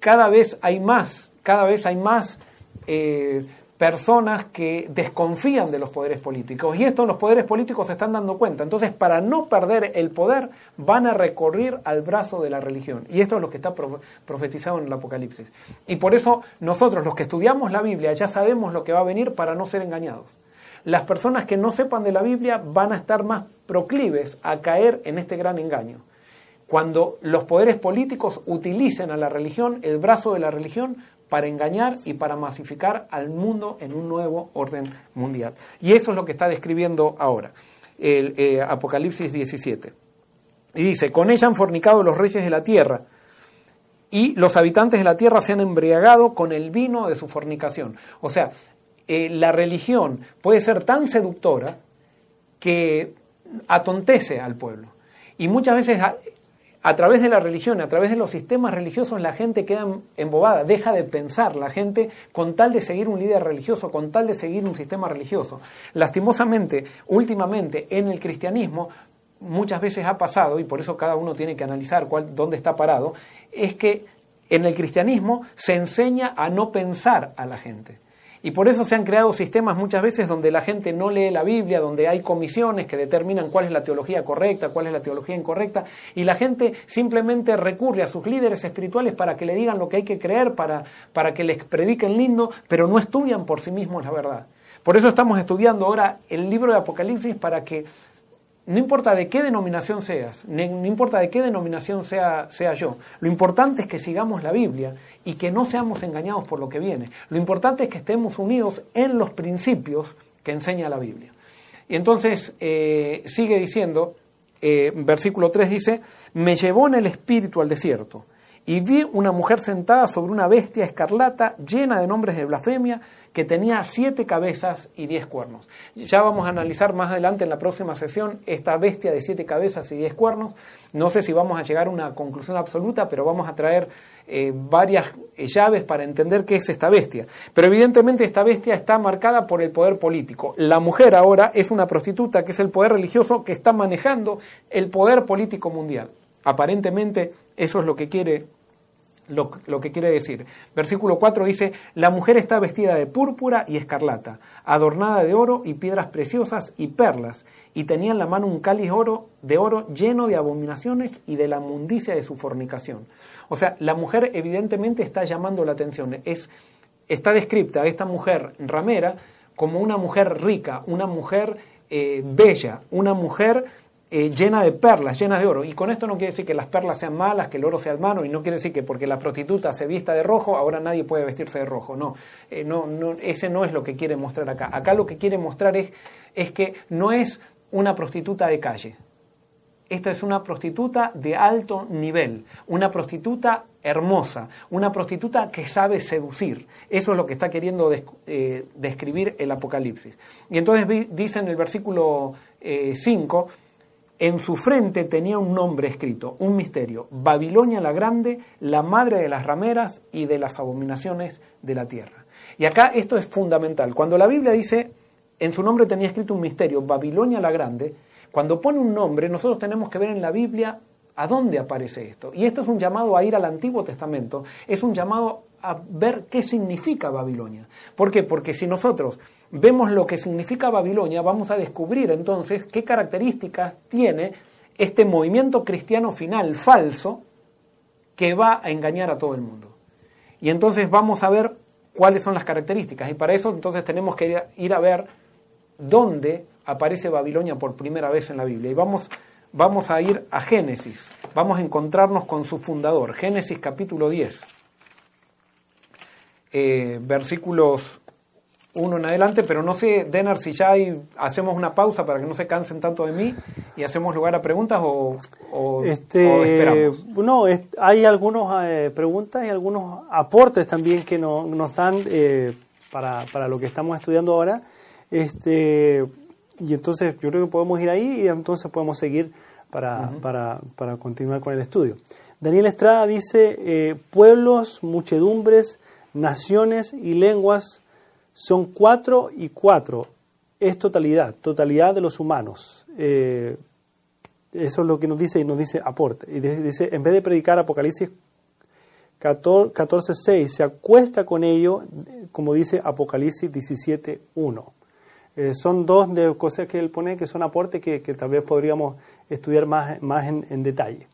S2: cada vez hay más, cada vez hay más eh, personas que desconfían de los poderes políticos. Y esto los poderes políticos se están dando cuenta. Entonces, para no perder el poder, van a recorrer al brazo de la religión. Y esto es lo que está profetizado en el Apocalipsis. Y por eso nosotros, los que estudiamos la Biblia, ya sabemos lo que va a venir para no ser engañados. Las personas que no sepan de la Biblia van a estar más proclives a caer en este gran engaño. Cuando los poderes políticos utilicen a la religión, el brazo de la religión, para engañar y para masificar al mundo en un nuevo orden mundial. Y eso es lo que está describiendo ahora el eh, Apocalipsis 17. Y dice, con ella han fornicado los reyes de la tierra y los habitantes de la tierra se han embriagado con el vino de su fornicación. O sea, eh, la religión puede ser tan seductora que atontece al pueblo. Y muchas veces a través de la religión, a través de los sistemas religiosos, la gente queda embobada, deja de pensar, la gente con tal de seguir un líder religioso, con tal de seguir un sistema religioso. Lastimosamente, últimamente en el cristianismo, muchas veces ha pasado, y por eso cada uno tiene que analizar cuál, dónde está parado, es que en el cristianismo se enseña a no pensar a la gente. Y por eso se han creado sistemas muchas veces donde la gente no lee la Biblia, donde hay comisiones que determinan cuál es la teología correcta, cuál es la teología incorrecta, y la gente simplemente recurre a sus líderes espirituales para que le digan lo que hay que creer, para, para que les prediquen lindo, pero no estudian por sí mismos la verdad. Por eso estamos estudiando ahora el libro de Apocalipsis para que no importa de qué denominación seas, no importa de qué denominación sea, sea yo, lo importante es que sigamos la Biblia y que no seamos engañados por lo que viene. Lo importante es que estemos unidos en los principios que enseña la Biblia. Y entonces eh, sigue diciendo, eh, versículo 3 dice, me llevó en el espíritu al desierto y vi una mujer sentada sobre una bestia escarlata llena de nombres de blasfemia que tenía siete cabezas y diez cuernos. Ya vamos a analizar más adelante en la próxima sesión esta bestia de siete cabezas y diez cuernos. No sé si vamos a llegar a una conclusión absoluta, pero vamos a traer eh, varias eh, llaves para entender qué es esta bestia. Pero evidentemente esta bestia está marcada por el poder político. La mujer ahora es una prostituta, que es el poder religioso que está manejando el poder político mundial. Aparentemente eso es lo que quiere lo, que quiere decir. Versículo 4 dice, la mujer está vestida de púrpura y escarlata, adornada de oro y piedras preciosas y perlas, y tenía en la mano un cáliz oro, de oro lleno de abominaciones y de la mundicia de su fornicación. O sea, la mujer evidentemente está llamando la atención. Es, está descripta esta mujer ramera como una mujer rica, una mujer eh, bella, una mujer eh, llena de perlas, llenas de oro. Y con esto no quiere decir que las perlas sean malas, que el oro sea malo, y no quiere decir que porque la prostituta se vista de rojo, ahora nadie puede vestirse de rojo. No, eh, no, no ese no es lo que quiere mostrar acá. Acá lo que quiere mostrar es, es que no es una prostituta de calle. Esta es una prostituta de alto nivel, una prostituta hermosa, una prostituta que sabe seducir. Eso es lo que está queriendo eh, describir el Apocalipsis. Y entonces dice en el versículo 5, en su frente tenía un nombre escrito, un misterio, Babilonia la Grande, la madre de las rameras y de las abominaciones de la tierra. Y acá esto es fundamental. Cuando la Biblia dice en su nombre tenía escrito un misterio, Babilonia la Grande. Cuando pone un nombre, nosotros tenemos que ver en la Biblia a dónde aparece esto. Y esto es un llamado a ir al Antiguo Testamento, es un llamado a ver qué significa Babilonia. ¿Por qué? Porque si nosotros vemos lo que significa Babilonia, vamos a descubrir entonces qué características tiene este movimiento cristiano final falso que va a engañar a todo el mundo. Y entonces vamos a ver cuáles son las características. Y para eso entonces tenemos que ir a ver dónde aparece Babilonia por primera vez en la Biblia. Y vamos, vamos a ir a Génesis. Vamos a encontrarnos con su fundador. Génesis capítulo 10. Eh, versículos 1 en adelante, pero no sé, Denar, si ya hacemos una pausa para que no se cansen tanto de mí y hacemos lugar a preguntas o,
S1: este, esperamos. No, hay algunas eh, preguntas y algunos aportes también que nos dan eh, para, para, lo que estamos estudiando ahora. Este, y entonces yo creo que podemos ir ahí y entonces podemos seguir para, para, para continuar con el estudio. Daniel Estrada dice, eh, pueblos, muchedumbres, naciones y lenguas son cuatro y cuatro. Es totalidad, totalidad de los humanos. Eh, eso es lo que nos dice y nos dice aporte. Y dice, en vez de predicar Apocalipsis 14.6, se acuesta con ello, como dice Apocalipsis 17.1. Eh, son dos de cosas que él pone que son aportes que, tal vez podríamos estudiar más, más en, detalle.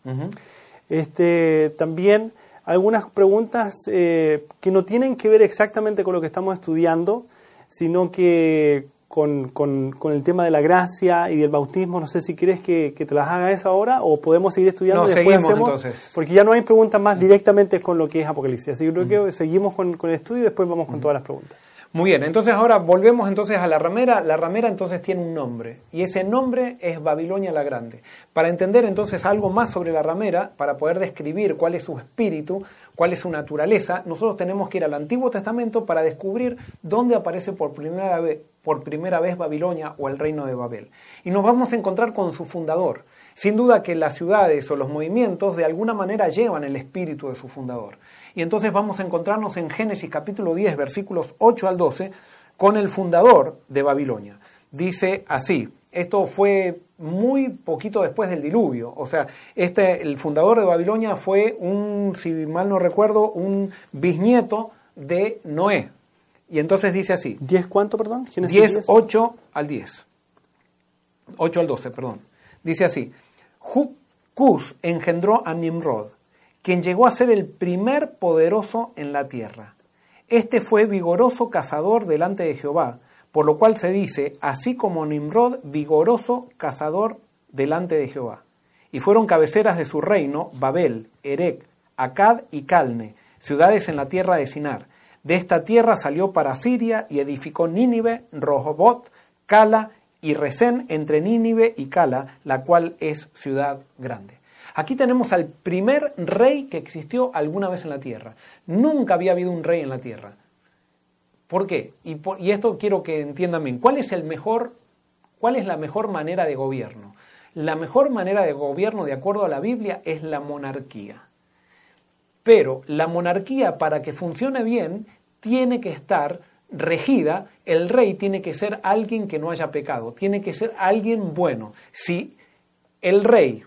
S1: este, también algunas preguntas eh, que no tienen que ver exactamente con lo que estamos estudiando, sino que con, con, el tema de la gracia y del bautismo. No sé si quieres que, te las haga esa ahora o podemos seguir estudiando.
S2: No, seguimos entonces.
S1: Porque ya no hay preguntas más directamente con lo que es Apocalipsis. Así que creo que seguimos con, el estudio y después vamos con todas las preguntas.
S2: Muy bien, entonces ahora volvemos entonces a la ramera. La ramera entonces tiene un nombre y ese nombre es Babilonia la Grande. Para entender entonces algo más sobre la ramera, para poder describir cuál es su espíritu, cuál es su naturaleza, nosotros tenemos que ir al Antiguo Testamento para descubrir dónde aparece por primera vez, por primera vez Babilonia o el reino de Babel. Y nos vamos a encontrar con su fundador. Sin duda que las ciudades o los movimientos de alguna manera llevan el espíritu de su fundador. Y entonces vamos a encontrarnos en Génesis capítulo 10, versículos 8 al 12, con el fundador de Babilonia. Dice así, esto fue muy poquito después del diluvio, o sea, este, el fundador de Babilonia fue un, si mal no recuerdo, un bisnieto de Noé. Y entonces dice así.
S1: ¿10 cuánto, perdón?
S2: 10, 8 al 10. 8 al 12, perdón. Dice así. Cus engendró a Nimrod, quien llegó a ser el primer poderoso en la tierra. Este fue vigoroso cazador delante de Jehová, por lo cual se dice, así como Nimrod, vigoroso cazador delante de Jehová. Y fueron cabeceras de su reino Babel, Erec, Acad y Calne, ciudades en la tierra de Sinar. De esta tierra salió para Siria y edificó Nínive, Rohobot, Cala y Resén entre Nínive y Cala, la cual es ciudad grande. Aquí tenemos al primer rey que existió alguna vez en la tierra. Nunca había habido un rey en la tierra. ¿Por qué? Y, esto quiero que entiendan bien. ¿Cuál es cuál es la mejor manera de gobierno? La mejor manera de gobierno, de acuerdo a la Biblia, es la monarquía. Pero la monarquía, para que funcione bien, tiene que estar regida, el rey tiene que ser alguien que no haya pecado, tiene que ser alguien bueno. Si el rey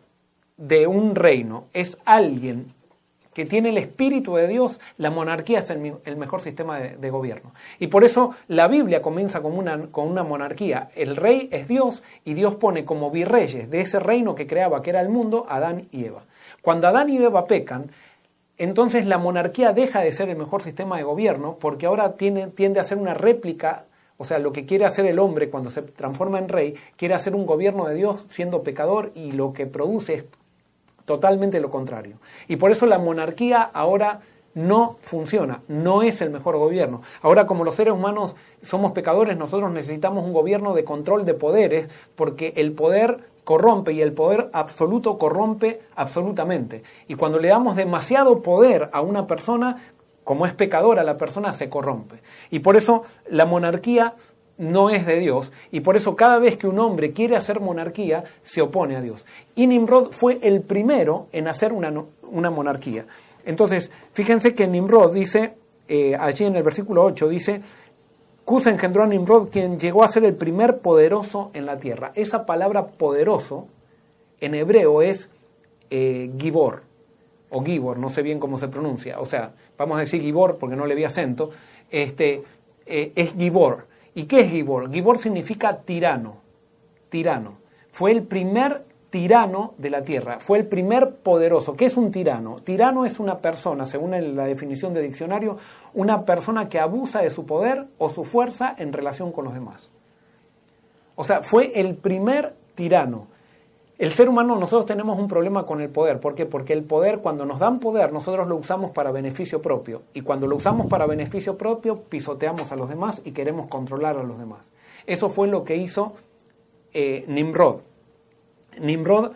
S2: de un reino es alguien que tiene el espíritu de Dios, la monarquía es el, mejor sistema de, gobierno. Y por eso la Biblia comienza con una, con una monarquía. El rey es Dios y Dios pone como virreyes de ese reino que creaba, que era el mundo, Adán y Eva. Cuando Adán y Eva pecan, entonces la monarquía deja de ser el mejor sistema de gobierno porque ahora tiene, tiende a ser una réplica o sea, lo que quiere hacer el hombre cuando se transforma en rey, quiere hacer un gobierno de Dios siendo pecador y lo que produce es totalmente lo contrario. Y por eso la monarquía ahora no funciona, no es el mejor gobierno. Ahora como los seres humanos somos pecadores, nosotros necesitamos un gobierno de control de poderes porque el poder corrompe y el poder absoluto corrompe absolutamente. Y cuando le damos demasiado poder a una persona, como es pecadora, la persona se corrompe. Y por eso la monarquía no es de Dios y por eso cada vez que un hombre quiere hacer monarquía se opone a Dios. Y Nimrod fue el primero en hacer una, una monarquía. Entonces, fíjense que Nimrod dice, eh, allí en el versículo 8, dice, Cus engendró a Nimrod, quien llegó a ser el primer poderoso en la tierra. Esa palabra poderoso en hebreo es eh, Gibor, o Gibor, no sé bien cómo se pronuncia. O sea, vamos a decir Gibor porque no le vi acento. Este, eh, es Gibor. ¿Y qué es Gibor? Gibor significa tirano, tirano. Fue el primer tirano de la tierra, fue el primer poderoso. ¿Qué es un tirano? Tirano es una persona, según la definición del diccionario, una persona que abusa de su poder o su fuerza en relación con los demás. O sea, fue el primer tirano. El ser humano, nosotros tenemos un problema con el poder. ¿Por qué? Porque el poder, cuando nos dan poder, nosotros lo usamos para beneficio propio. Y cuando lo usamos para beneficio propio, pisoteamos a los demás y queremos controlar a los demás. Eso fue lo que hizo eh, Nimrod. Nimrod,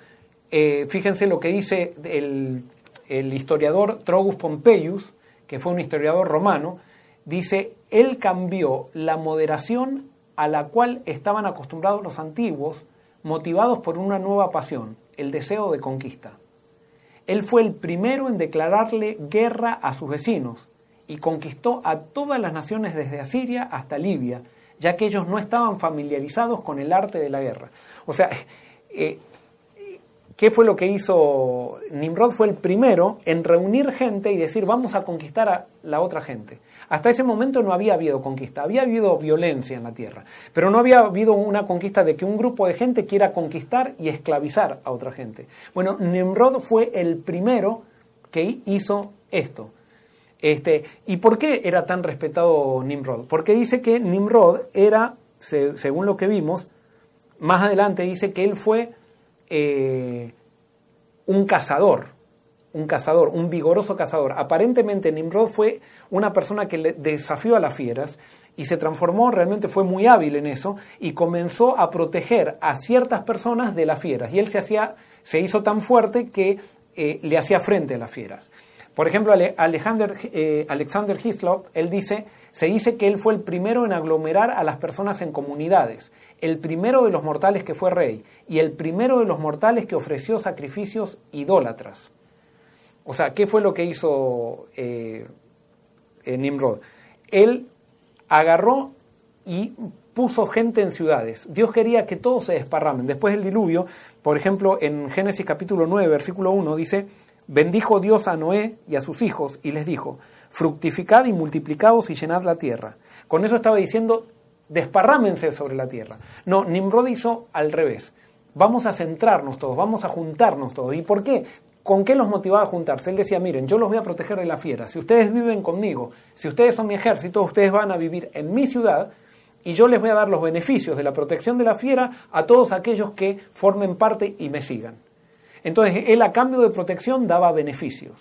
S2: eh, fíjense lo que dice el, historiador Trogus Pompeius, que fue un historiador romano, dice, él cambió la moderación a la cual estaban acostumbrados los antiguos, motivados por una nueva pasión, el deseo de conquista. Él fue el primero en declararle guerra a sus vecinos y conquistó a todas las naciones desde Asiria hasta Libia, ya que ellos no estaban familiarizados con el arte de la guerra. O sea, eh, ¿Qué fue lo que hizo Nimrod? Fue el primero en reunir gente y decir, vamos a conquistar a la otra gente. Hasta ese momento no había habido conquista, había habido violencia en la tierra, pero no había habido una conquista de que un grupo de gente quiera conquistar y esclavizar a otra gente. Bueno, Nimrod fue el primero que hizo esto. Este, ¿Y por qué era tan respetado Nimrod? Porque dice que Nimrod era, según lo que vimos, más adelante dice que él fue eh, un cazador, un cazador, un vigoroso cazador. Aparentemente Nimrod fue una persona que le desafió a las fieras y se transformó, realmente fue muy hábil en eso y comenzó a proteger a ciertas personas de las fieras. Y él se, hacía, se hizo tan fuerte que eh, le hacía frente a las fieras. Por ejemplo, Alexander, eh, Alexander Hislop, él dice, se dice que él fue el primero en aglomerar a las personas en comunidades el primero de los mortales que fue rey y el primero de los mortales que ofreció sacrificios idólatras. O sea, ¿qué fue lo que hizo eh, Nimrod? Él agarró y puso gente en ciudades. Dios quería que todos se desparramen. Después del diluvio, por ejemplo, en Génesis capítulo 9, versículo 1 dice, bendijo Dios a Noé y a sus hijos y les dijo, fructificad y multiplicaos y llenad la tierra. Con eso estaba diciendo, desparrámense sobre la tierra. No, Nimrod hizo al revés. Vamos a centrarnos todos, vamos a juntarnos todos. ¿Y por qué? ¿Con qué los motivaba a juntarse? Él decía, miren, yo los voy a proteger de la fiera. Si ustedes viven conmigo, si ustedes son mi ejército, ustedes van a vivir en mi ciudad y yo les voy a dar los beneficios de la protección de la fiera a todos aquellos que formen parte y me sigan. Entonces, él a cambio de protección daba beneficios.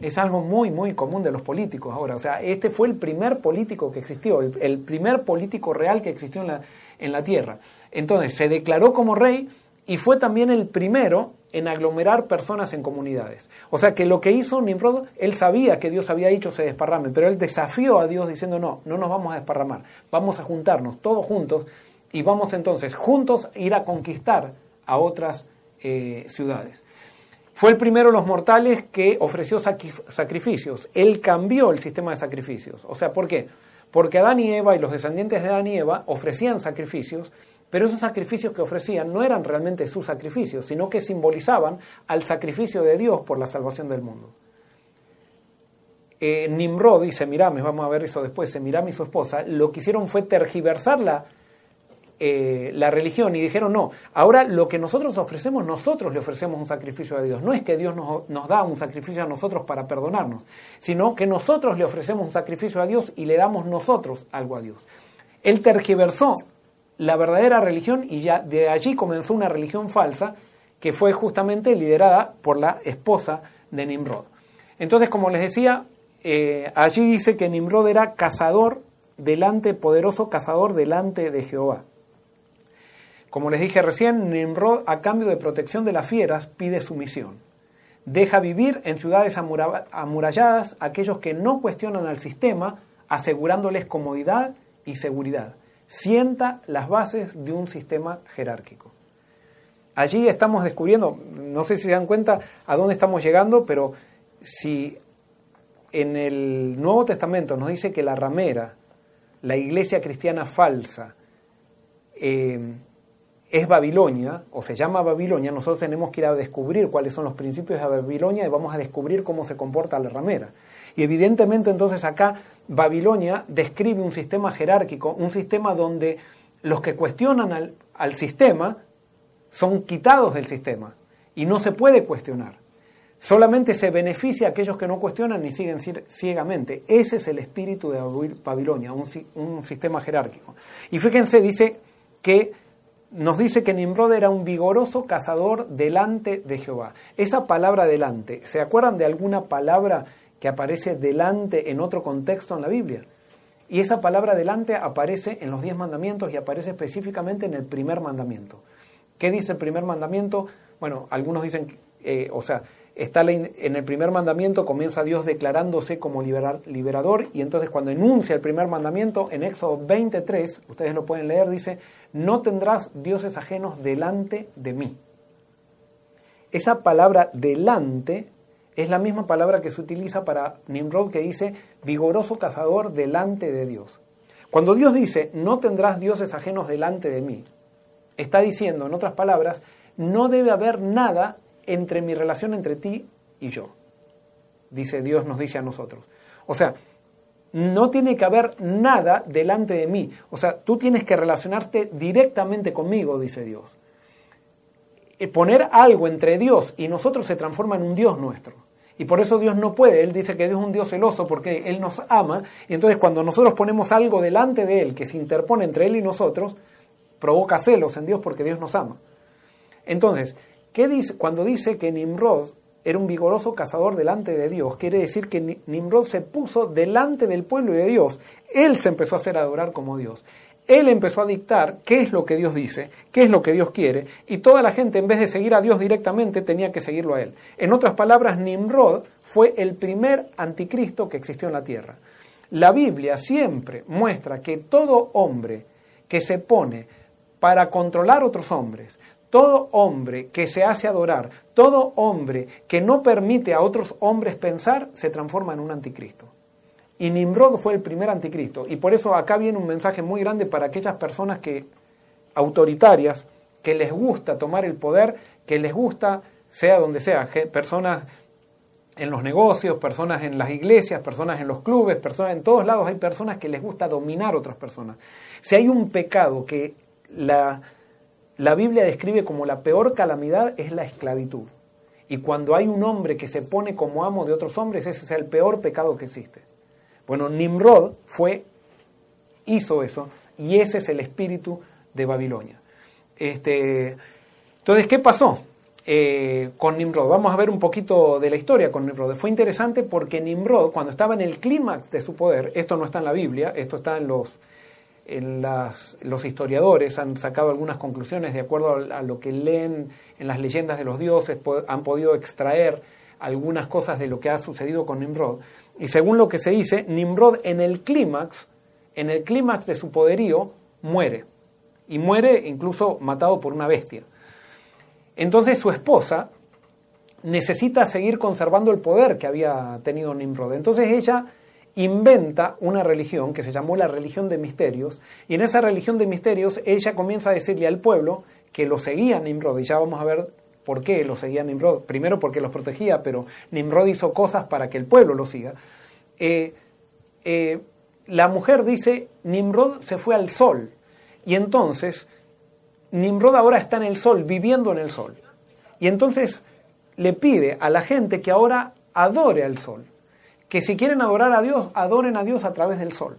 S2: Es algo muy, muy común de los políticos ahora. O sea, este fue el primer político que existió, el, primer político real que existió en la, en la Tierra. Entonces, se declaró como rey y fue también el primero en aglomerar personas en comunidades. O sea que lo que hizo Nimrod, él sabía que Dios había dicho se desparramen, pero él desafió a Dios diciendo no, no nos vamos a desparramar, vamos a juntarnos todos juntos y vamos entonces juntos a ir a conquistar a otras eh, ciudades. Fue el primero de los mortales que ofreció sacrificios. Él cambió el sistema de sacrificios. O sea, ¿por qué? Porque Adán y Eva y los descendientes de Adán y Eva ofrecían sacrificios, pero esos sacrificios que ofrecían no eran realmente sus sacrificios, sino que simbolizaban al sacrificio de Dios por la salvación del mundo. Eh, Nimrod y Semiramis, vamos a ver eso después, Semiramis y su esposa, lo que hicieron fue tergiversar la, eh, la religión y dijeron, no, ahora lo que nosotros ofrecemos, nosotros le ofrecemos un sacrificio a Dios. No es que Dios nos, nos, da un sacrificio a nosotros para perdonarnos, sino que nosotros le ofrecemos un sacrificio a Dios y le damos nosotros algo a Dios. Él tergiversó la verdadera religión y ya de allí comenzó una religión falsa que fue justamente liderada por la esposa de Nimrod. Entonces, como les decía, eh, allí dice que Nimrod era cazador delante, poderoso cazador delante de Jehová. Como les dije recién, Nimrod, a cambio de protección de las fieras, pide sumisión. Deja vivir en ciudades amuralladas aquellos que no cuestionan al sistema, asegurándoles comodidad y seguridad. Sienta las bases de un sistema jerárquico. Allí estamos descubriendo, no sé si se dan cuenta a dónde estamos llegando, pero si en el Nuevo Testamento nos dice que la ramera la iglesia cristiana falsa eh, es Babilonia, o se llama Babilonia, nosotros tenemos que ir a descubrir cuáles son los principios de Babilonia y vamos a descubrir cómo se comporta la ramera. Y evidentemente entonces acá Babilonia describe un sistema jerárquico, un sistema donde los que cuestionan al, al sistema son quitados del sistema y no se puede cuestionar. Solamente se beneficia a aquellos que no cuestionan ni siguen ciegamente. Ese es el espíritu de Babilonia, un, un sistema jerárquico. Y fíjense, dice que nos dice que Nimrod era un vigoroso cazador delante de Jehová. Esa palabra delante, ¿se acuerdan de alguna palabra que aparece delante en otro contexto en la Biblia? Y esa palabra delante aparece en los diez mandamientos y aparece específicamente en el primer mandamiento. ¿Qué dice el primer mandamiento? Bueno, algunos dicen, eh, o sea, está en el primer mandamiento, comienza Dios declarándose como liberador, y entonces cuando enuncia el primer mandamiento, en Éxodo 23, ustedes lo pueden leer, dice, no tendrás dioses ajenos delante de mí. Esa palabra delante es la misma palabra que se utiliza para Nimrod que dice vigoroso cazador delante de Dios. Cuando Dios dice no tendrás dioses ajenos delante de mí, está diciendo, en otras palabras, no debe haber nada entre mi relación entre ti y yo. Dice Dios, nos dice a nosotros. O sea, no tiene que haber nada delante de mí. O sea, tú tienes que relacionarte directamente conmigo, dice Dios. Eh, poner algo entre Dios y nosotros se transforma en un Dios nuestro. Y por eso Dios no puede. Él dice que Dios es un Dios celoso porque Él nos ama. Y entonces cuando nosotros ponemos algo delante de Él que se interpone entre Él y nosotros, provoca celos en Dios porque Dios nos ama. Entonces, ¿qué dice, cuando dice que Nimrod era un vigoroso cazador delante de Dios, quiere decir que Nimrod se puso delante del pueblo y de Dios. Él se empezó a hacer adorar como Dios. Él empezó a dictar qué es lo que Dios dice, qué es lo que Dios quiere, y toda la gente en vez de seguir a Dios directamente tenía que seguirlo a Él. En otras palabras, Nimrod fue el primer anticristo que existió en la tierra. La Biblia siempre muestra que todo hombre que se pone para controlar otros hombres, todo hombre que se hace adorar, todo hombre que no permite a otros hombres pensar, se transforma en un anticristo. Y Nimrod fue el primer anticristo. Y por eso acá viene un mensaje muy grande para aquellas personas que autoritarias, que les gusta tomar el poder, que les gusta, sea donde sea, personas en los negocios, personas en las iglesias, personas en los clubes, personas en todos lados, hay personas que les gusta dominar otras personas. Si hay un pecado que la la Biblia describe como la peor calamidad es la esclavitud. Y cuando hay un hombre que se pone como amo de otros hombres, ese es el peor pecado que existe. Bueno, Nimrod fue, hizo eso, y ese es el espíritu de Babilonia. Este, entonces, ¿qué pasó eh, con Nimrod? Vamos a ver un poquito de la historia con Nimrod. Fue interesante porque Nimrod, cuando estaba en el clímax de su poder, esto no está en la Biblia, esto está en los en las, los historiadores han sacado algunas conclusiones de acuerdo a, lo que leen en las leyendas de los dioses, han podido extraer algunas cosas de lo que ha sucedido con Nimrod. Y según lo que se dice, Nimrod en el clímax, en el clímax de su poderío, muere. Y muere incluso matado por una bestia. Entonces su esposa necesita seguir conservando el poder que había tenido Nimrod. Entonces ella inventa una religión que se llamó la religión de misterios, y en esa religión de misterios ella comienza a decirle al pueblo que lo seguía Nimrod, y ya vamos a ver por qué lo seguía Nimrod. Primero porque los protegía, pero Nimrod hizo cosas para que el pueblo lo siga. Eh, eh, la mujer dice, Nimrod se fue al sol, y entonces Nimrod ahora está en el sol, viviendo en el sol. Y entonces le pide a la gente que ahora adore al sol que si quieren adorar a Dios, adoren a Dios a través del sol.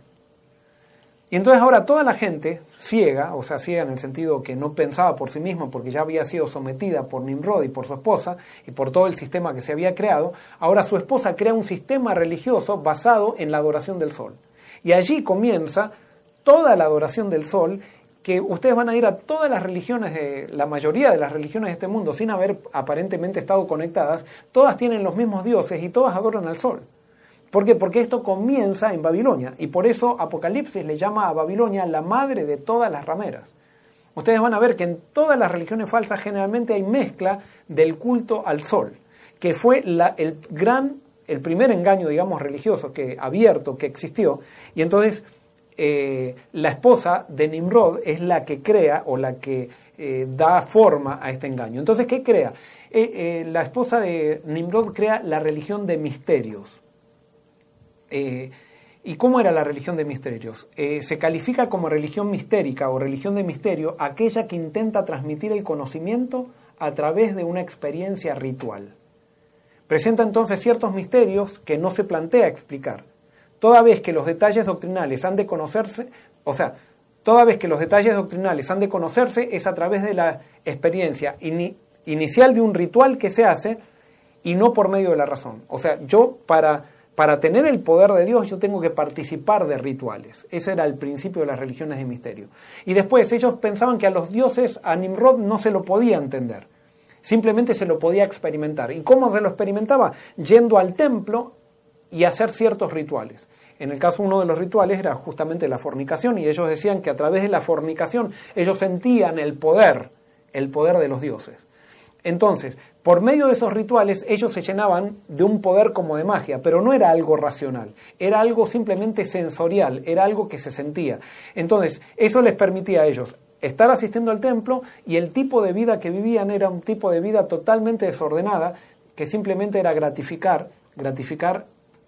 S2: Y entonces ahora toda la gente ciega, o sea, ciega en el sentido que no pensaba por sí misma porque ya había sido sometida por Nimrod y por su esposa y por todo el sistema que se había creado, ahora su esposa crea un sistema religioso basado en la adoración del sol. Y allí comienza toda la adoración del sol que ustedes van a ir a todas las religiones, de, la mayoría de las religiones de este mundo, sin haber aparentemente estado conectadas, todas tienen los mismos dioses y todas adoran al sol. ¿Por qué? Porque esto comienza en Babilonia y por eso Apocalipsis le llama a Babilonia la madre de todas las rameras. Ustedes van a ver que en todas las religiones falsas generalmente hay mezcla del culto al sol, que fue el gran, el primer engaño, digamos, religioso que abierto que existió. Y entonces eh, la esposa de Nimrod es la que crea o la que eh, da forma a este engaño. Entonces, ¿qué crea? Eh, la esposa de Nimrod crea la religión de misterios. ¿Y cómo era la religión de misterios? se califica como religión mistérica o religión de misterio aquella que intenta transmitir el conocimiento a través de una experiencia ritual. Presenta entonces ciertos misterios que no se plantea explicar toda vez que los detalles doctrinales han de conocerse, o sea, toda vez que los detalles doctrinales han de conocerse es a través de la experiencia inicial de un ritual que se hace y no por medio de la razón. O sea, yo para, para tener el poder de Dios yo tengo que participar de rituales. Ese era el principio de las religiones de misterio. Y después ellos pensaban que a los dioses, a Nimrod no se lo podía entender. Simplemente se lo podía experimentar. ¿Y cómo se lo experimentaba? Yendo al templo y hacer ciertos rituales. En el caso uno de los rituales era justamente la fornicación y ellos decían que a través de la fornicación ellos sentían el poder, el poder de los dioses. Entonces, por medio de esos rituales ellos se llenaban de un poder como de magia, pero no era algo racional, era algo simplemente sensorial, era algo que se sentía. Entonces, eso les permitía a ellos estar asistiendo al templo y el tipo de vida que vivían era un tipo de vida totalmente desordenada que simplemente era gratificar, gratificar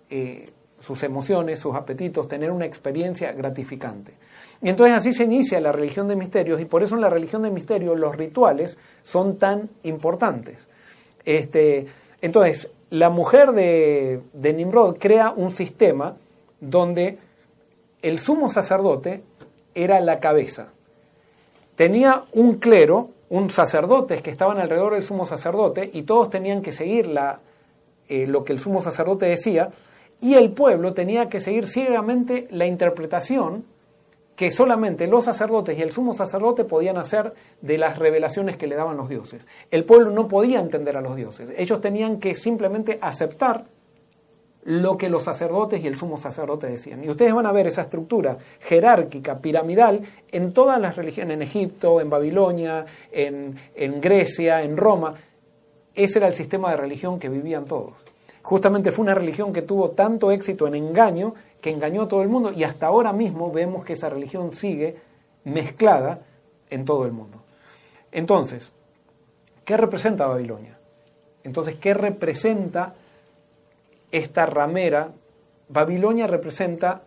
S2: eh, sus emociones, sus apetitos, tener una experiencia gratificante. Y entonces así se inicia la religión de misterios y por eso en la religión de misterios los rituales son tan importantes. Este, entonces, la mujer de, de Nimrod crea un sistema donde el sumo sacerdote era la cabeza. Tenía un clero, un sacerdotes que estaban alrededor del sumo sacerdote y todos tenían que seguir la, eh, lo que el sumo sacerdote decía y el pueblo tenía que seguir ciegamente la interpretación que solamente los sacerdotes y el sumo sacerdote podían hacer de las revelaciones que le daban los dioses. El pueblo no podía entender a los dioses. Ellos tenían que simplemente aceptar lo que los sacerdotes y el sumo sacerdote decían. Y ustedes van a ver esa estructura jerárquica, piramidal, en todas las religiones, en Egipto, en Babilonia, en, en Grecia, en Roma. Ese era el sistema de religión que vivían todos. Justamente fue una religión que tuvo tanto éxito en engaño que engañó a todo el mundo y hasta ahora mismo vemos que esa religión sigue mezclada en todo el mundo. Entonces, ¿qué representa Babilonia? Entonces, ¿qué representa esta ramera? Babilonia representa,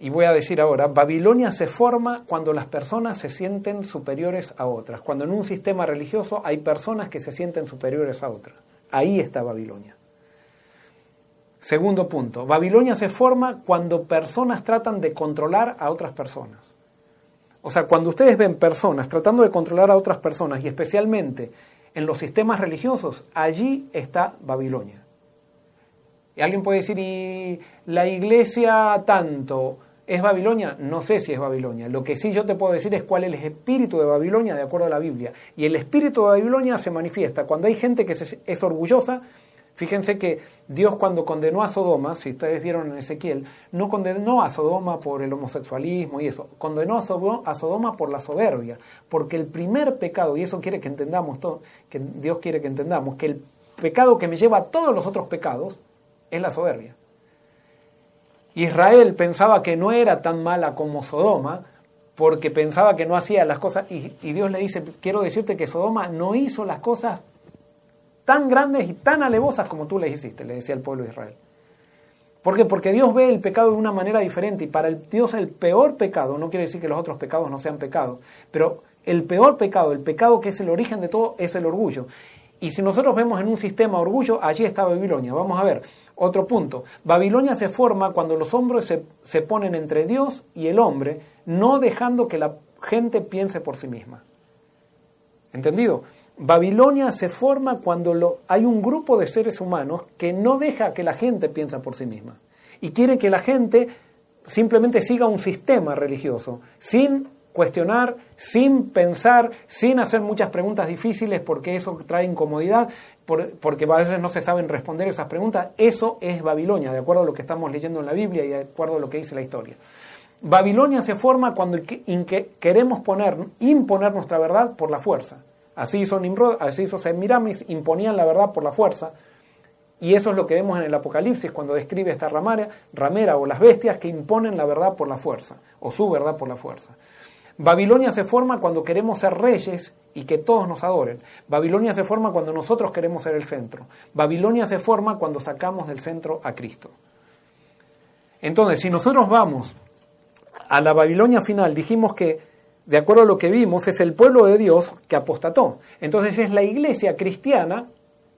S2: y voy a decir ahora, Babilonia se forma cuando las personas se sienten superiores a otras, cuando en un sistema religioso hay personas que se sienten superiores a otras. Ahí está Babilonia. Segundo punto, Babilonia se forma cuando personas tratan de controlar a otras personas. O sea, cuando ustedes ven personas tratando de controlar a otras personas y especialmente en los sistemas religiosos, allí está Babilonia. Y alguien puede decir, ¿y la iglesia tanto es Babilonia? No sé si es Babilonia. Lo que sí yo te puedo decir es cuál es el espíritu de Babilonia de acuerdo a la Biblia. Y el espíritu de Babilonia se manifiesta cuando hay gente que es orgullosa. Fíjense que Dios cuando condenó a Sodoma, si ustedes vieron en Ezequiel, no condenó a Sodoma por el homosexualismo y eso, condenó a Sodoma por la soberbia, porque el primer pecado, y eso quiere que entendamos todo, que Dios quiere que entendamos, que el pecado que me lleva a todos los otros pecados es la soberbia. Israel pensaba que no era tan mala como Sodoma, porque pensaba que no hacía las cosas, y, Dios le dice, quiero decirte que Sodoma no hizo las cosas tan grandes y tan alevosas como tú les hiciste, le decía el pueblo de Israel. ¿Por qué? Porque Dios ve el pecado de una manera diferente y para Dios el peor pecado, no quiere decir que los otros pecados no sean pecados, pero el peor pecado, el pecado que es el origen de todo, es el orgullo. Y si nosotros vemos en un sistema orgullo, allí está Babilonia. Vamos a ver, otro punto. Babilonia se forma cuando los hombres se, se ponen entre Dios y el hombre, no dejando que la gente piense por sí misma. ¿Entendido? Babilonia se forma cuando lo, hay un grupo de seres humanos que no deja que la gente piense por sí misma y quiere que la gente simplemente siga un sistema religioso sin cuestionar sin pensar, sin hacer muchas preguntas difíciles porque eso trae incomodidad, porque a veces no se saben responder esas preguntas. Eso es Babilonia, de acuerdo a lo que estamos leyendo en la Biblia y de acuerdo a lo que dice la historia. Babilonia se forma cuando queremos poner, imponer nuestra verdad por la fuerza. Así hizo Nimrod, así hizo Semiramis, imponían la verdad por la fuerza. Y eso es lo que vemos en el Apocalipsis cuando describe esta ramera, ramera o las bestias que imponen la verdad por la fuerza, o su verdad por la fuerza. Babilonia se forma cuando queremos ser reyes y que todos nos adoren. Babilonia se forma cuando nosotros queremos ser el centro. Babilonia se forma cuando sacamos del centro a Cristo. Entonces, si nosotros vamos a la Babilonia final, dijimos que, de acuerdo a lo que vimos, es el pueblo de Dios que apostató. Entonces es la iglesia cristiana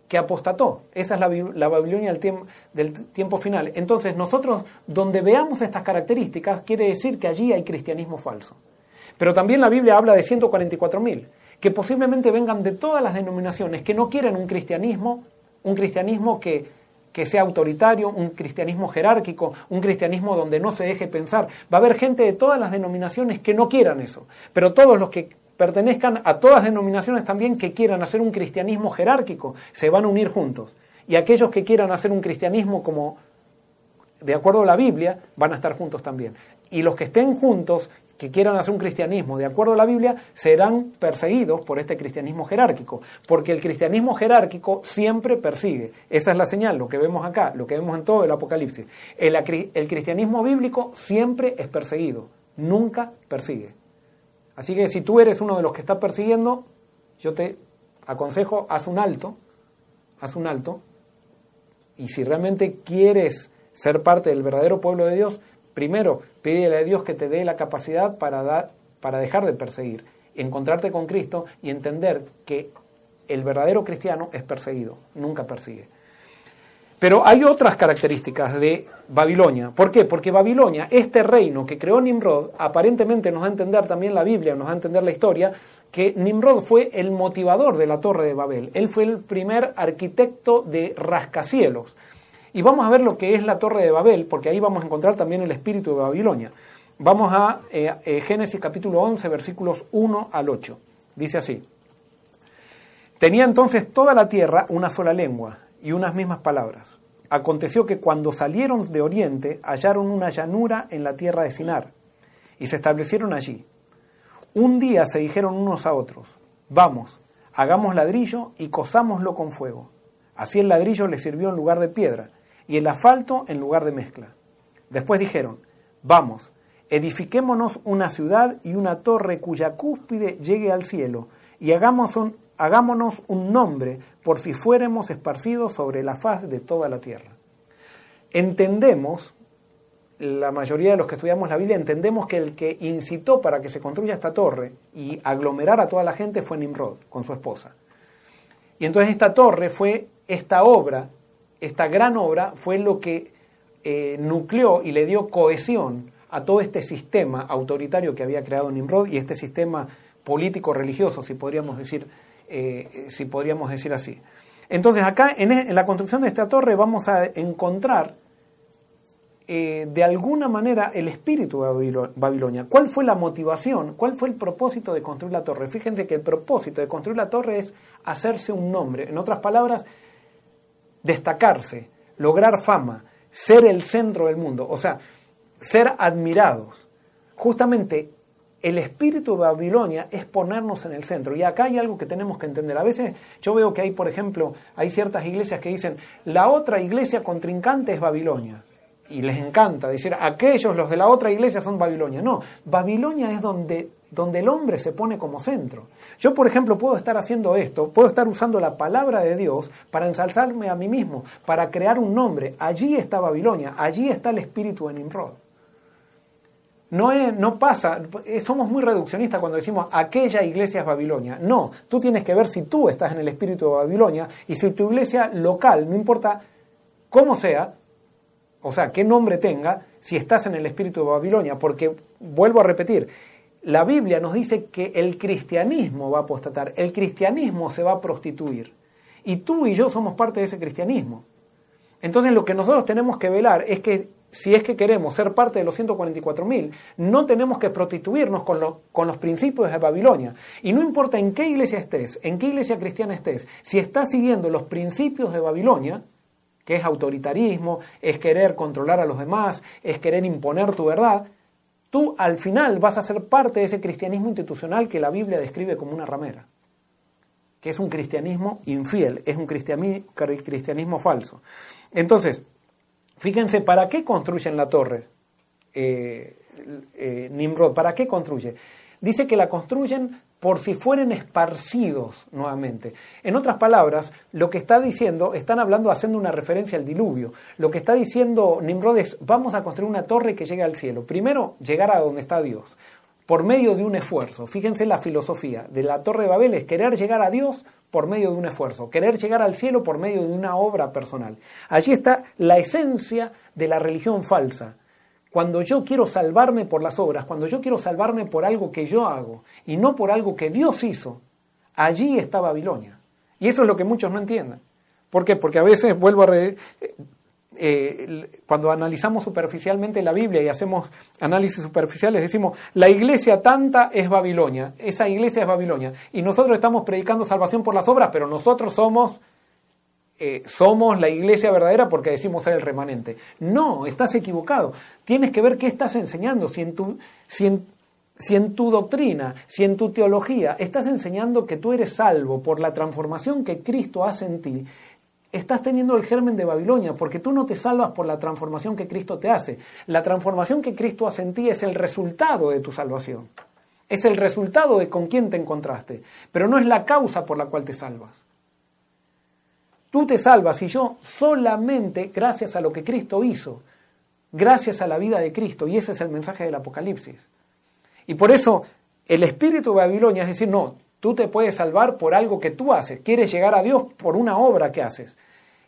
S2: que apostató. Esa es la, Babilonia del, del tiempo final. Entonces nosotros, donde veamos estas características, quiere decir que allí hay cristianismo falso. Pero también la Biblia habla de 144.000, que posiblemente vengan de todas las denominaciones, que no quieren un cristianismo, un cristianismo que, que sea autoritario, un cristianismo jerárquico, un cristianismo donde no se deje pensar. Va a haber gente de todas las denominaciones que no quieran eso, pero todos los que pertenezcan a todas denominaciones también que quieran hacer un cristianismo jerárquico, se van a unir juntos. Y aquellos que quieran hacer un cristianismo como de acuerdo a la Biblia, van a estar juntos también. Y los que estén juntos, que quieran hacer un cristianismo de acuerdo a la Biblia, serán perseguidos por este cristianismo jerárquico, porque el cristianismo jerárquico siempre persigue. Esa es la señal, lo que vemos acá, lo que vemos en todo el Apocalipsis. El, el cristianismo bíblico siempre es perseguido, nunca persigue. Así que si tú eres uno de los que está persiguiendo, yo te aconsejo, haz un alto, haz un alto, y si realmente quieres ser parte del verdadero pueblo de Dios, primero pídele a Dios que te dé la capacidad para, dar, para dejar de perseguir, encontrarte con Cristo y entender que el verdadero cristiano es perseguido, nunca persigue. Pero hay otras características de Babilonia. ¿Por qué? Porque Babilonia, este reino que creó Nimrod, aparentemente nos va a entender también la Biblia, nos va a entender la historia, que Nimrod fue el motivador de la Torre de Babel. Él fue el primer arquitecto de rascacielos. Y vamos a ver lo que es la Torre de Babel, porque ahí vamos a encontrar también el espíritu de Babilonia. Vamos a eh, eh, Génesis capítulo 11, versículos 1 al 8. Dice así. Tenía entonces toda la tierra una sola lengua y unas mismas palabras. Aconteció que cuando salieron de oriente hallaron una llanura en la tierra de Sinar y se establecieron allí. Un día se dijeron unos a otros, vamos, hagamos ladrillo y cosámoslo con fuego. Así el ladrillo les sirvió en lugar de piedra y el asfalto en lugar de mezcla. Después dijeron, vamos, edifiquémonos una ciudad y una torre cuya cúspide llegue al cielo y hagamos hagámonos un nombre por si fuéramos esparcidos sobre la faz de toda la tierra. Entendemos, la mayoría de los que estudiamos la Biblia, entendemos que el que incitó para que se construya esta torre y aglomerar a toda la gente fue Nimrod, con su esposa. Y entonces esta torre fue esta obra, esta gran obra, fue lo que eh, nucleó y le dio cohesión a todo este sistema autoritario que había creado Nimrod y este sistema político-religioso, si podríamos decir eh, si podríamos decir así. Entonces acá e, en, la construcción de esta torre vamos a encontrar eh, de alguna manera el espíritu de Babilonia. ¿Cuál fue la motivación? ¿Cuál fue el propósito de construir la torre? Fíjense que el propósito de construir la torre es hacerse un nombre. En otras palabras, destacarse, lograr fama, ser el centro del mundo, o sea, ser admirados. Justamente el espíritu de Babilonia es ponernos en el centro. Y acá hay algo que tenemos que entender. A veces yo veo que hay, por ejemplo, hay ciertas iglesias que dicen, la otra iglesia contrincante es Babilonia. Y les encanta decir, aquellos, los de la otra iglesia son Babilonia. No, Babilonia es donde, donde el hombre se pone como centro. Yo, por ejemplo, puedo estar haciendo esto, puedo estar usando la palabra de Dios para ensalzarme a mí mismo, para crear un nombre. Allí está Babilonia, allí está el espíritu de Nimrod. No, no pasa, eh, somos muy reduccionistas cuando decimos aquella iglesia es Babilonia. No, tú tienes que ver si tú estás en el espíritu de Babilonia y si tu iglesia local, no importa cómo sea, o sea, qué nombre tenga, si estás en el espíritu de Babilonia, porque vuelvo a repetir, la Biblia nos dice que el cristianismo va a apostatar, el cristianismo se va a prostituir. Y tú y yo somos parte de ese cristianismo. Entonces lo que nosotros tenemos que velar es que si es que queremos ser parte de los 144.000, no tenemos que prostituirnos con, con los principios de Babilonia. Y no importa en qué iglesia estés, en qué iglesia cristiana estés, si estás siguiendo los principios de Babilonia, que es autoritarismo, es querer controlar a los demás, es querer imponer tu verdad, tú al final vas a ser parte de ese cristianismo institucional que la Biblia describe como una ramera que es un cristianismo infiel, es un cristianismo falso. Entonces, fíjense, ¿para qué construyen la torre? Eh, eh, Nimrod, ¿para qué construye? Dice que la construyen por si fueren esparcidos nuevamente. En otras palabras, lo que está diciendo, están hablando haciendo una referencia al diluvio. Lo que está diciendo Nimrod es, vamos a construir una torre que llegue al cielo. Primero, llegar a donde está Dios, por medio de un esfuerzo. Fíjense la filosofía de la Torre de Babel es querer llegar a Dios por medio de un esfuerzo, querer llegar al cielo por medio de una obra personal. Allí está la esencia de la religión falsa cuando yo quiero salvarme por las obras, cuando yo quiero salvarme por algo que yo hago y no por algo que Dios hizo, allí está Babilonia. Y eso es lo que muchos no entienden. ¿Por qué? Porque a veces vuelvo a... Re... Eh, cuando analizamos superficialmente la Biblia y hacemos análisis superficiales, decimos, la iglesia tanta es Babilonia, esa iglesia es Babilonia, y nosotros estamos predicando salvación por las obras, pero nosotros somos eh, somos la iglesia verdadera porque decimos ser el remanente. No, estás equivocado. Tienes que ver qué estás enseñando. Si en, tu, si, en, tu doctrina, si en tu teología estás enseñando que tú eres salvo por la transformación que Cristo hace en ti, estás teniendo el germen de Babilonia, porque tú no te salvas por la transformación que Cristo te hace. La transformación que Cristo hace en ti es el resultado de tu salvación. Es el resultado de con quién te encontraste, pero no es la causa por la cual te salvas. Tú te salvas y yo solamente gracias a lo que Cristo hizo, gracias a la vida de Cristo. Y ese es el mensaje del Apocalipsis. Y por eso el espíritu de Babilonia es decir, no, tú te puedes salvar por algo que tú haces, quieres llegar a Dios por una obra que haces.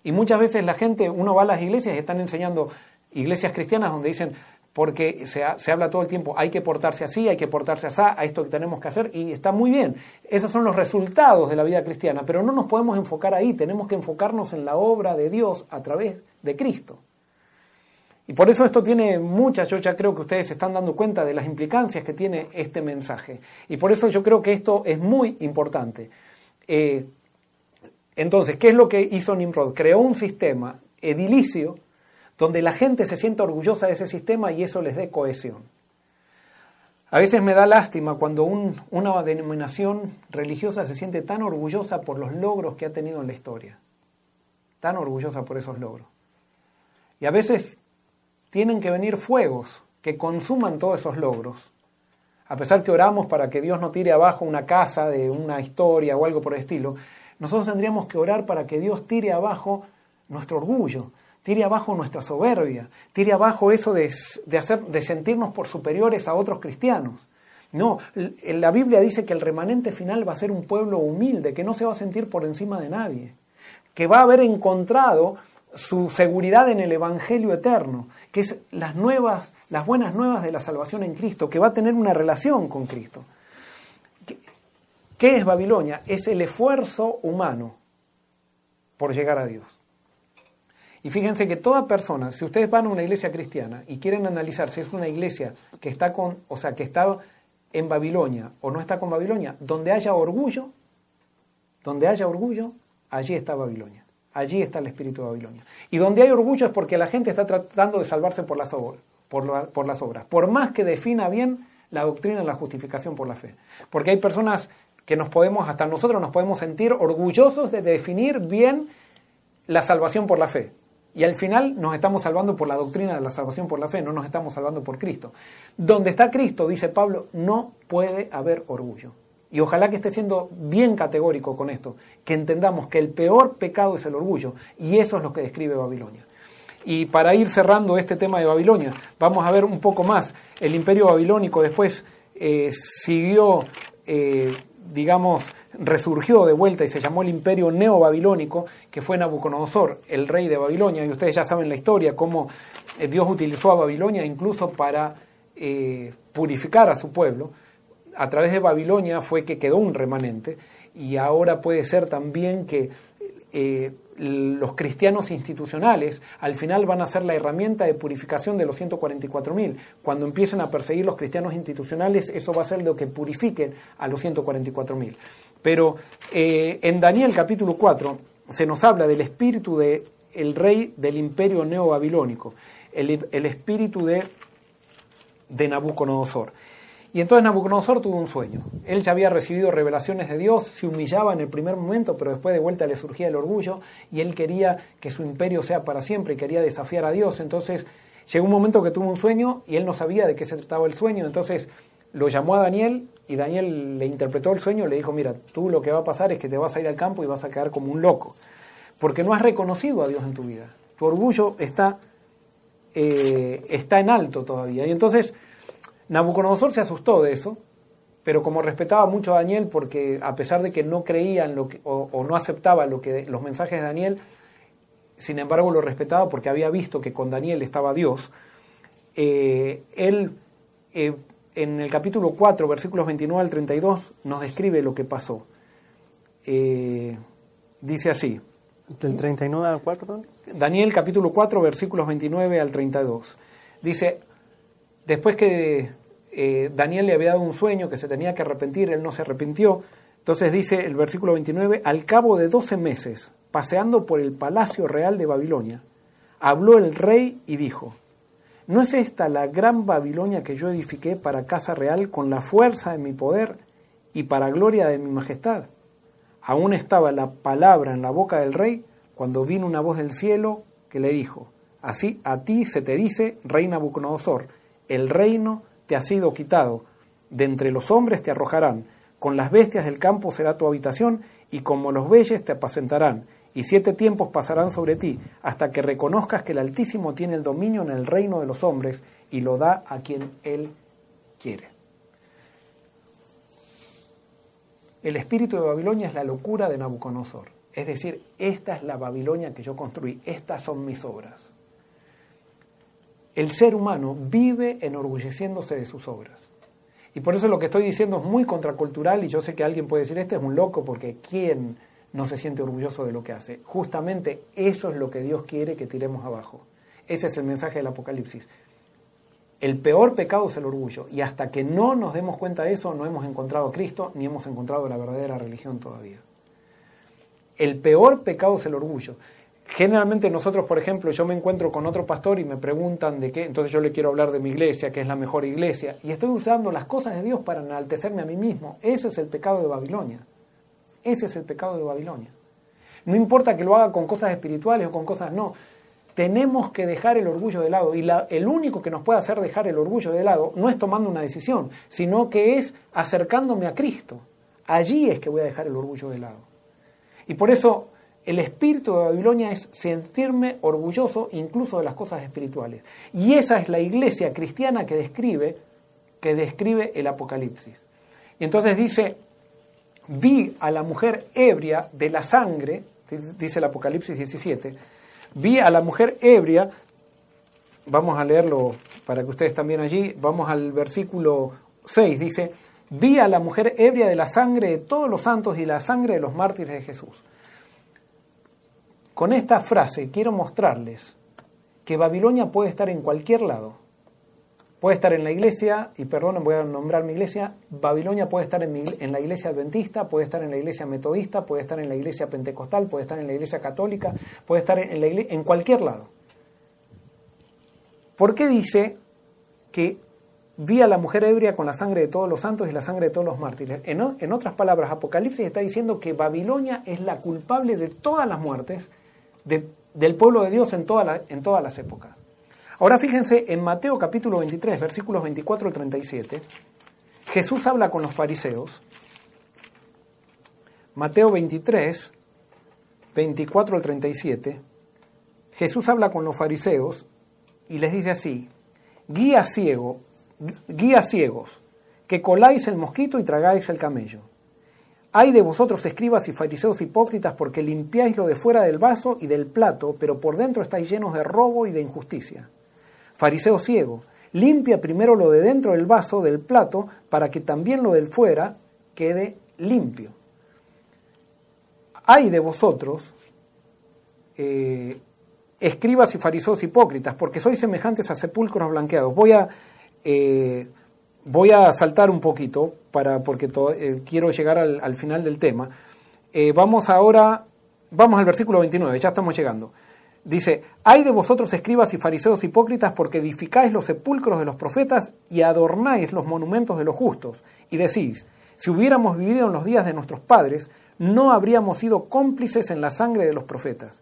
S2: Y muchas veces la gente, uno va a las iglesias y están enseñando, iglesias cristianas donde dicen, porque se, se, habla todo el tiempo, hay que portarse así, hay que portarse así, a esto que tenemos que hacer, y está muy bien. Esos son los resultados de la vida cristiana, pero no nos podemos enfocar ahí, tenemos que enfocarnos en la obra de Dios a través de Cristo. Y por eso esto tiene muchas, yo ya creo que ustedes se están dando cuenta de las implicancias que tiene este mensaje. Y por eso yo creo que esto es muy importante. Eh, entonces, ¿qué es lo que hizo Nimrod? Creó un sistema edilicio donde la gente se sienta orgullosa de ese sistema y eso les dé cohesión. A veces me da lástima cuando una denominación religiosa se siente tan orgullosa por los logros que ha tenido en la historia, tan orgullosa por esos logros. Y a veces tienen que venir fuegos que consuman todos esos logros. A pesar que oramos para que Dios no tire abajo una casa de una historia o algo por el estilo, nosotros tendríamos que orar para que Dios tire abajo nuestro orgullo, tire abajo nuestra soberbia, tire abajo eso de, hacer, de sentirnos por superiores a otros cristianos. No, la Biblia dice que el remanente final va a ser un pueblo humilde, que no se va a sentir por encima de nadie, que va a haber encontrado su seguridad en el Evangelio eterno, que es las nuevas, las buenas nuevas de la salvación en Cristo, que va a tener una relación con Cristo. ¿Qué es Babilonia? Es el esfuerzo humano por llegar a Dios. Y fíjense que toda persona, si ustedes van a una iglesia cristiana y quieren analizar si es una iglesia que está con, o sea, que está en Babilonia o no está con Babilonia, donde haya orgullo, donde haya orgullo, allí está Babilonia. Allí está el espíritu de Babilonia. Y donde hay orgullo es porque la gente está tratando de salvarse por las, por, por las obras. Por más que defina bien la doctrina de la justificación por la fe. Porque hay personas que nos podemos, hasta nosotros nos podemos sentir orgullosos de definir bien la salvación por la fe. Y al final nos estamos salvando por la doctrina de la salvación por la fe, no nos estamos salvando por Cristo. Donde está Cristo, dice Pablo, no puede haber orgullo. Y ojalá que esté siendo bien categórico con esto, que entendamos que el peor pecado es el orgullo, y eso es lo que describe Babilonia. Y para ir cerrando este tema de Babilonia, vamos a ver un poco más. El imperio babilónico después eh, siguió eh, digamos, resurgió de vuelta y se llamó el imperio neobabilónico, que fue Nabucodonosor, el rey de Babilonia, y ustedes ya saben la historia, cómo eh, Dios utilizó a Babilonia incluso para eh, purificar a su pueblo. A través de Babilonia fue que quedó un remanente, y ahora puede ser también que eh, los cristianos institucionales al final van a ser la herramienta de purificación de los 144.000. Cuando empiecen a perseguir los cristianos institucionales, eso va a ser lo que purifiquen a los 144.000. Pero eh, en Daniel capítulo 4 se nos habla del espíritu del el rey del imperio neobabilónico, el, el espíritu de, de Nabucodonosor. Y entonces Nabucodonosor tuvo un sueño. Él ya había recibido revelaciones de Dios, se humillaba en el primer momento, pero después de vuelta le surgía el orgullo y él quería que su imperio sea para siempre y quería desafiar a Dios. Entonces llegó un momento que tuvo un sueño y él no sabía de qué se trataba el sueño. Entonces lo llamó a Daniel y Daniel le interpretó el sueño y le dijo, mira, tú lo que va a pasar es que te vas a ir al campo y vas a quedar como un loco, porque no has reconocido a Dios en tu vida. Tu orgullo está, eh, está en alto todavía. Y entonces Nabucodonosor se asustó de eso, pero como respetaba mucho a Daniel, porque a pesar de que no creía en lo que, o, no aceptaba lo que, los mensajes de Daniel, sin embargo lo respetaba porque había visto que con Daniel estaba Dios, eh, él eh, en el capítulo 4, versículos 29 al 32, nos describe lo que pasó. Eh, dice así.
S1: ¿Del 39 al 4?
S2: Daniel capítulo 4, versículos 29 al 32. Dice, Después que eh, Daniel le había dado un sueño que se tenía que arrepentir, él no se arrepintió. Entonces dice el versículo 29, al cabo de 12 meses, paseando por el palacio real de Babilonia, habló el rey y dijo, ¿no es esta la gran Babilonia que yo edifiqué para casa real con la fuerza de mi poder y para gloria de mi majestad? Aún estaba la palabra en la boca del rey cuando vino una voz del cielo que le dijo, así a ti se te dice, rey Nabucodonosor, el reino te ha sido quitado, de entre los hombres te arrojarán, con las bestias del campo será tu habitación, y como los bueyes te apacentarán, y siete tiempos pasarán sobre ti, hasta que reconozcas que el Altísimo tiene el dominio en el reino de los hombres, y lo da a quien él quiere. El espíritu de Babilonia es la locura de Nabucodonosor. Es decir, esta es la Babilonia que yo construí, estas son mis obras el ser humano vive enorgulleciéndose de sus obras. Y por eso lo que estoy diciendo es muy contracultural y yo sé que alguien puede decir, este es un loco porque ¿quién no se siente orgulloso de lo que hace? Justamente eso es lo que Dios quiere que tiremos abajo. Ese es el mensaje del Apocalipsis. El peor pecado es el orgullo y hasta que no nos demos cuenta de eso no hemos encontrado a Cristo ni hemos encontrado la verdadera religión todavía. El peor pecado es el orgullo. Generalmente nosotros, por ejemplo, yo me encuentro con otro pastor y me preguntan de qué, entonces yo le quiero hablar de mi iglesia, que es la mejor iglesia, y estoy usando las cosas de Dios para enaltecerme a mí mismo. Ese es el pecado de Babilonia. Ese es el pecado de Babilonia. No importa que lo haga con cosas espirituales o con cosas no. Tenemos que dejar el orgullo de lado. Y el único que nos puede hacer dejar el orgullo de lado no es tomando una decisión, sino que es acercándome a Cristo. Allí es que voy a dejar el orgullo de lado. Y por eso el espíritu de Babilonia es sentirme orgulloso incluso de las cosas espirituales. Y esa es la iglesia cristiana que describe, que describe el Apocalipsis. Y entonces dice, vi a la mujer ebria de la sangre, dice el Apocalipsis 17, vi a la mujer ebria, vamos a leerlo para que ustedes también allí, vamos al versículo 6, dice, vi a la mujer ebria de la sangre de todos los santos y la sangre de los mártires de Jesús. Con esta frase quiero mostrarles que Babilonia puede estar en cualquier lado. Puede estar en la iglesia, y perdón, voy a nombrar mi iglesia, Babilonia puede estar en, la iglesia adventista, puede estar en la iglesia metodista, puede estar en la iglesia pentecostal, puede estar en la iglesia católica, puede estar en, la en cualquier lado. ¿Por qué dice que vi a la mujer ebria con la sangre de todos los santos y la sangre de todos los mártires? En, en otras palabras, Apocalipsis está diciendo que Babilonia es la culpable de todas las muertes del pueblo de Dios en, en todas las épocas. Ahora fíjense en Mateo capítulo 23, versículos 24 al 37, Jesús habla con los fariseos. Mateo 23, 24 al 37, Jesús habla con los fariseos y les dice así, guía ciego, guía ciegos, que coláis el mosquito y tragáis el camello. Hay de vosotros escribas y fariseos hipócritas porque limpiáis lo de fuera del vaso y del plato, pero por dentro estáis llenos de robo y de injusticia. Fariseo ciego, limpia primero lo de dentro del vaso, del plato, para que también lo del fuera quede limpio. Hay de vosotros eh, escribas y fariseos hipócritas, porque sois semejantes a sepulcros blanqueados. Voy a eh, voy a saltar un poquito para, porque eh, quiero llegar al, final del tema. Eh, vamos ahora, vamos al versículo 29, ya estamos llegando. Dice, hay de vosotros escribas y fariseos hipócritas porque edificáis los sepulcros de los profetas y adornáis los monumentos de los justos. Y decís, si hubiéramos vivido en los días de nuestros padres, no habríamos sido cómplices en la sangre de los profetas.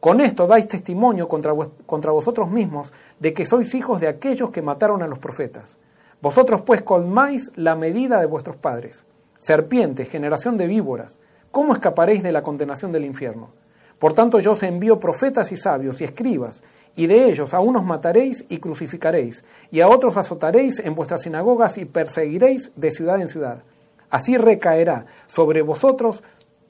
S2: Con esto dais testimonio contra, contra vosotros mismos de que sois hijos de aquellos que mataron a los profetas. Vosotros pues colmáis la medida de vuestros padres. Serpientes, generación de víboras, ¿cómo escaparéis de la condenación del infierno? Por tanto yo os envío profetas y sabios y escribas, y de ellos a unos mataréis y crucificaréis, y a otros azotaréis en vuestras sinagogas y perseguiréis de ciudad en ciudad. Así recaerá sobre vosotros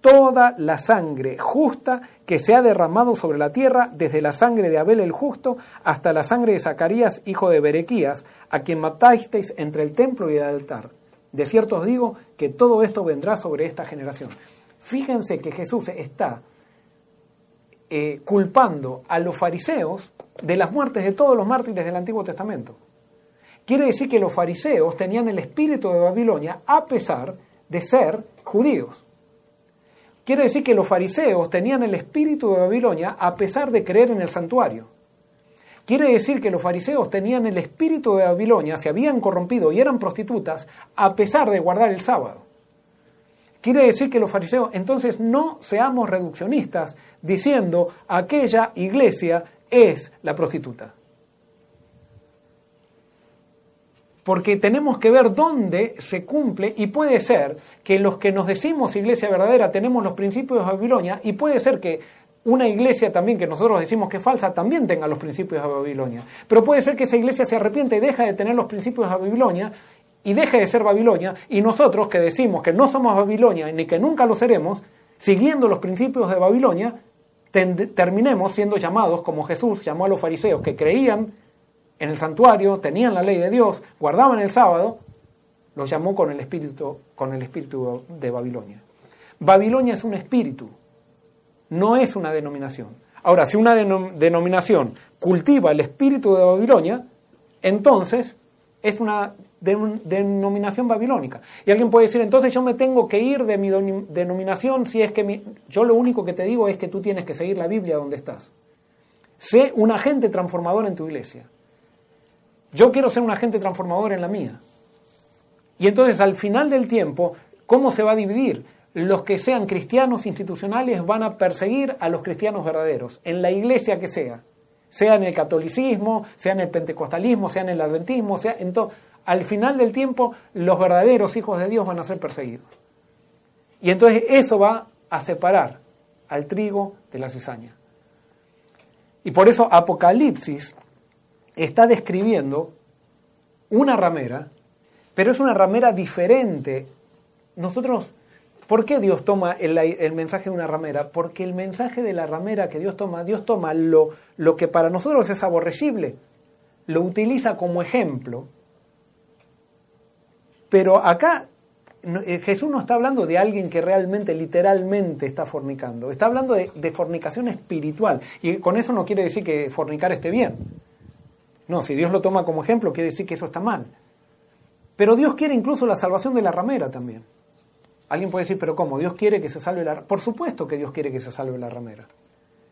S2: toda la sangre justa que se ha derramado sobre la tierra, desde la sangre de Abel el justo hasta la sangre de Zacarías, hijo de Berequías, a quien matasteis entre el templo y el altar. De cierto os digo que todo esto vendrá sobre esta generación. Fíjense que Jesús está eh, culpando a los fariseos de las muertes de todos los mártires del Antiguo Testamento. Quiere decir que los fariseos tenían el espíritu de Babilonia a pesar de ser judíos. Quiere decir que los fariseos tenían el espíritu de Babilonia a pesar de creer en el santuario. Quiere decir que los fariseos tenían el espíritu de Babilonia, se habían corrompido y eran prostitutas a pesar de guardar el sábado. Quiere decir que los fariseos, entonces no seamos reduccionistas diciendo aquella iglesia es la prostituta. Porque tenemos que ver dónde se cumple y puede ser que los que nos decimos iglesia verdadera tenemos los principios de Babilonia y puede ser que una iglesia también que nosotros decimos que es falsa también tenga los principios de Babilonia. Pero puede ser que esa iglesia se arrepiente y deja de tener los principios de Babilonia y deje de ser Babilonia, y nosotros que decimos que no somos Babilonia ni que nunca lo seremos, siguiendo los principios de Babilonia, terminemos siendo llamados como Jesús llamó a los fariseos que creían en el santuario, tenían la ley de Dios, guardaban el sábado, los llamó con el espíritu, con el espíritu de Babilonia. Babilonia es un espíritu, no es una denominación. Ahora, si una denominación cultiva el espíritu de Babilonia, entonces es una denominación babilónica. Y alguien puede decir, entonces yo me tengo que ir de mi denominación si es que yo lo único que te digo es que tú tienes que seguir la Biblia donde estás. Sé un agente transformador en tu iglesia. Yo quiero ser un agente transformador en la mía. Y entonces al final del tiempo, ¿cómo se va a dividir? Los que sean cristianos institucionales van a perseguir a los cristianos verdaderos, en la iglesia que sea sea en el catolicismo, sea en el pentecostalismo, sea en el adventismo, sea en todo. Al final del tiempo, los verdaderos hijos de Dios van a ser perseguidos. Y entonces eso va a separar al trigo de la cizaña. Y por eso Apocalipsis está describiendo una ramera, pero es una ramera diferente. Nosotros ¿Por qué Dios toma el, mensaje de una ramera? Porque el mensaje de la ramera que Dios toma, Dios toma lo, lo que para nosotros es aborrecible, lo utiliza como ejemplo. Pero acá eh, Jesús no está hablando de alguien que realmente, literalmente está fornicando. Está hablando de, de, fornicación espiritual. Y con eso no quiere decir que fornicar esté bien. No, si Dios lo toma como ejemplo, quiere decir que eso está mal. Pero Dios quiere incluso la salvación de la ramera también. Alguien puede decir, pero ¿cómo? ¿Dios quiere que se salve la Por supuesto que Dios quiere que se salve la ramera.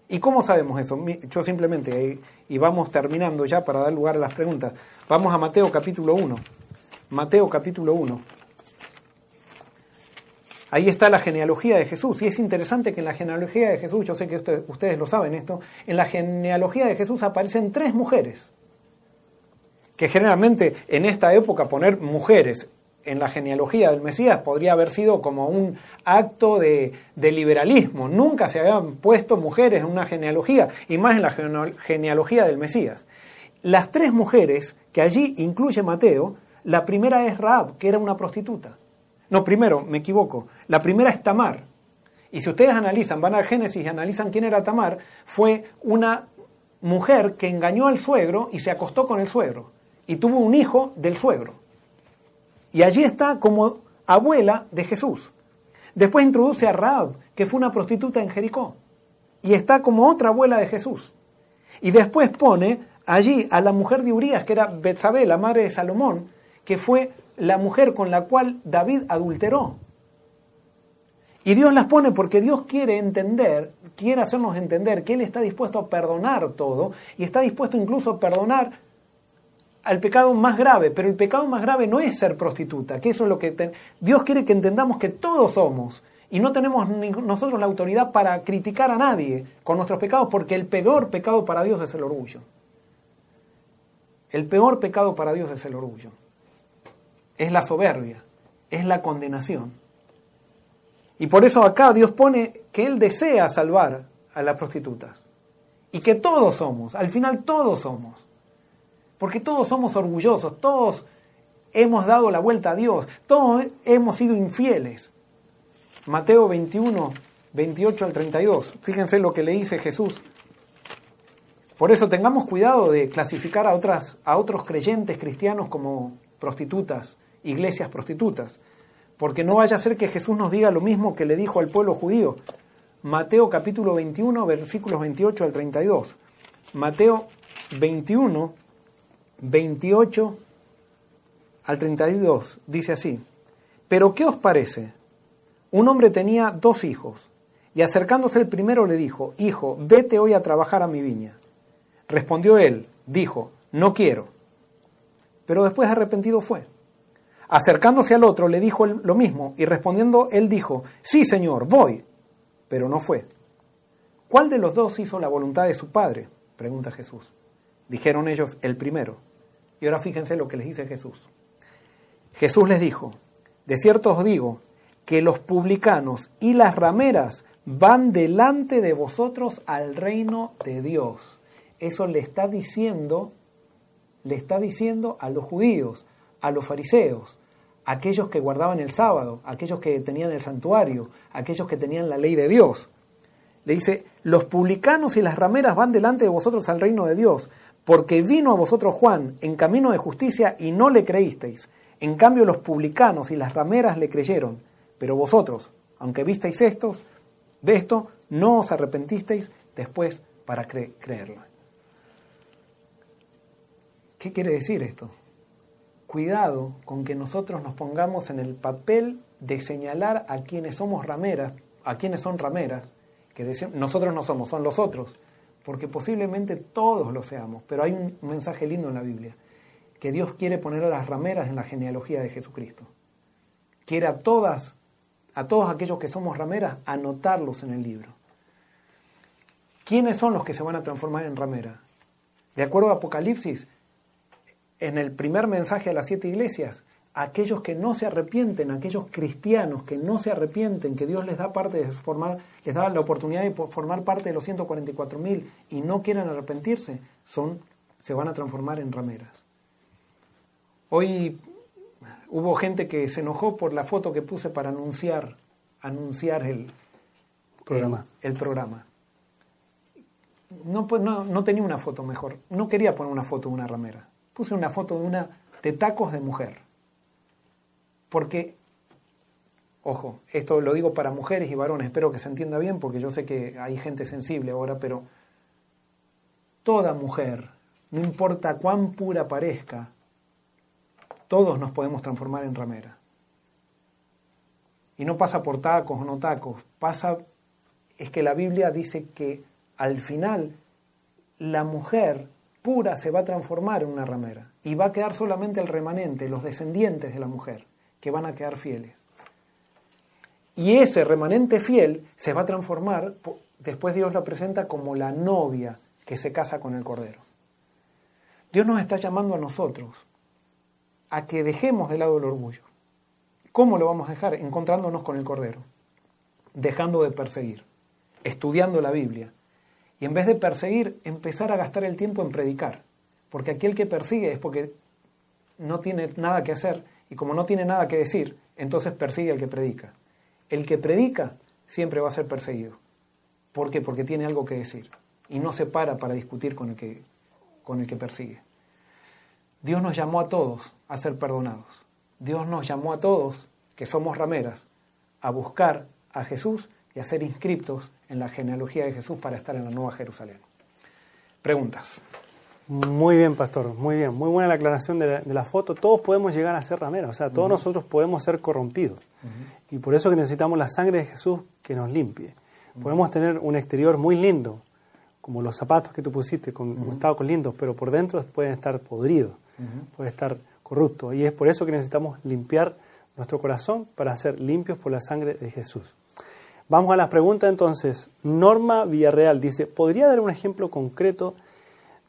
S2: ¿Y cómo sabemos eso? Yo simplemente, y vamos terminando ya para dar lugar a las preguntas, vamos a Mateo capítulo 1. Mateo capítulo 1. Ahí está la genealogía de Jesús. Y es interesante que en la genealogía de Jesús, yo sé que ustedes lo saben esto, en la genealogía de Jesús aparecen tres mujeres. Que generalmente en esta época poner mujeres en la genealogía del Mesías podría haber sido como un acto de, liberalismo. Nunca se habían puesto mujeres en una genealogía, y más en la genealogía del Mesías. Las tres mujeres que allí incluye Mateo, la primera es Raab, que era una prostituta. No, primero, me equivoco. La primera es Tamar. Y si ustedes analizan, van al Génesis y analizan quién era Tamar, fue una mujer que engañó al suegro y se acostó con el suegro. Y tuvo un hijo del suegro. Y allí está como abuela de Jesús. Después introduce a Raab, que fue una prostituta en Jericó. Y está como otra abuela de Jesús. Y después pone allí a la mujer de Urias, que era Betsabé, la madre de Salomón, que fue la mujer con la cual David adulteró. Y Dios las pone porque Dios quiere entender, quiere hacernos entender que Él está dispuesto a perdonar todo y está dispuesto incluso a perdonar al pecado más grave, pero el pecado más grave no es ser prostituta, que eso es lo que Dios quiere que entendamos que todos somos y no tenemos nosotros la autoridad para criticar a nadie con nuestros pecados porque el peor pecado para Dios es el orgullo. El peor pecado para Dios es el orgullo. Es la soberbia, es la condenación. Y por eso acá Dios pone que Él desea salvar a las prostitutas. Y que todos somos, al final todos somos. Porque todos somos orgullosos, todos hemos dado la vuelta a Dios, todos hemos sido infieles. Mateo 21, 28 al 32. Fíjense lo que le dice Jesús. Por eso tengamos cuidado de clasificar a, otras, a otros creyentes cristianos como prostitutas, iglesias prostitutas porque no vaya a ser que Jesús nos diga lo mismo que le dijo al pueblo judío. Mateo capítulo 21, versículos 28 al 32. Mateo 21, 28 al 32 dice así, pero ¿qué os parece? Un hombre tenía dos hijos, y acercándose el primero le dijo, Hijo, vete hoy a trabajar a mi viña. Respondió él, dijo, no quiero. Pero después arrepentido fue. Acercándose al otro le dijo lo mismo y respondiendo él dijo, sí señor, voy, pero no fue. ¿Cuál de los dos hizo la voluntad de su padre? pregunta Jesús. Dijeron ellos, el primero. Y ahora fíjense lo que les dice Jesús. Jesús les dijo, de cierto os digo que los publicanos y las rameras van delante de vosotros al reino de Dios. Eso le está diciendo, le está diciendo a los judíos, a los fariseos aquellos que guardaban el sábado, aquellos que tenían el santuario, aquellos que tenían la ley de Dios. Le dice, los publicanos y las rameras van delante de vosotros al reino de Dios, porque vino a vosotros Juan en camino de justicia y no le creísteis. En cambio los publicanos y las rameras le creyeron, pero vosotros, aunque visteis estos, de esto, no os arrepentisteis después para creerlo. ¿Qué quiere decir esto? cuidado con que nosotros nos pongamos en el papel de señalar a quienes somos rameras, a quienes son rameras, que nosotros no somos, son los otros, porque posiblemente todos lo seamos, pero hay un mensaje lindo en la Biblia, que Dios quiere poner a las rameras en la genealogía de Jesucristo. Quiere a todas, a todos aquellos que somos rameras, anotarlos en el libro. ¿Quiénes son los que se van a transformar en ramera? De acuerdo a Apocalipsis, en el primer mensaje a las siete iglesias, aquellos que no se arrepienten, aquellos cristianos que no se arrepienten, que Dios les da parte de formar, les da la oportunidad de formar parte de los 144 mil y no quieren arrepentirse, son, se van a transformar en rameras. Hoy hubo gente que se enojó por la foto que puse para anunciar, anunciar el
S1: programa.
S2: El, programa. No, pues, no, no tenía una foto mejor. No quería poner una foto de una ramera puse una foto de una de tacos de mujer. Porque, ojo, esto lo digo para mujeres y varones, espero que se entienda bien porque yo sé que hay gente sensible ahora, pero toda mujer, no importa cuán pura parezca, todos nos podemos transformar en ramera. Y no pasa por tacos o no tacos, pasa, es que la Biblia dice que al final la mujer pura se va a transformar en una ramera y va a quedar solamente el remanente, los descendientes de la mujer, que van a quedar fieles. Y ese remanente fiel se va a transformar, después Dios lo presenta como la novia que se casa con el Cordero. Dios nos está llamando a nosotros a que dejemos de lado el orgullo. ¿Cómo lo vamos a dejar? Encontrándonos con el Cordero, dejando de perseguir, estudiando la Biblia, y en vez de perseguir, empezar a gastar el tiempo en predicar. Porque aquel que persigue es porque no tiene nada que hacer y como no tiene nada que decir, entonces persigue al que predica. El que predica siempre va a ser perseguido. ¿Por qué? Porque tiene algo que decir y no se para para discutir con el que, con el que persigue. Dios nos llamó a todos a ser perdonados. Dios nos llamó a todos, que somos rameras, a buscar a Jesús y a ser inscriptos en la genealogía de Jesús para estar en la Nueva Jerusalén. Preguntas.
S1: Muy bien, pastor, muy bien. Muy buena la aclaración de la, foto. Todos podemos llegar a ser rameros, o sea, todos nosotros podemos ser corrompidos. Y por eso que necesitamos la sangre de Jesús que nos limpie. Podemos tener un exterior muy lindo, como los zapatos que tú pusiste, con, uh con lindos, pero por dentro pueden estar podridos, puede estar corrupto. Y es por eso que necesitamos limpiar nuestro corazón para ser limpios por la sangre de Jesús. Vamos a las preguntas entonces. Norma Villarreal dice, ¿podría dar un ejemplo concreto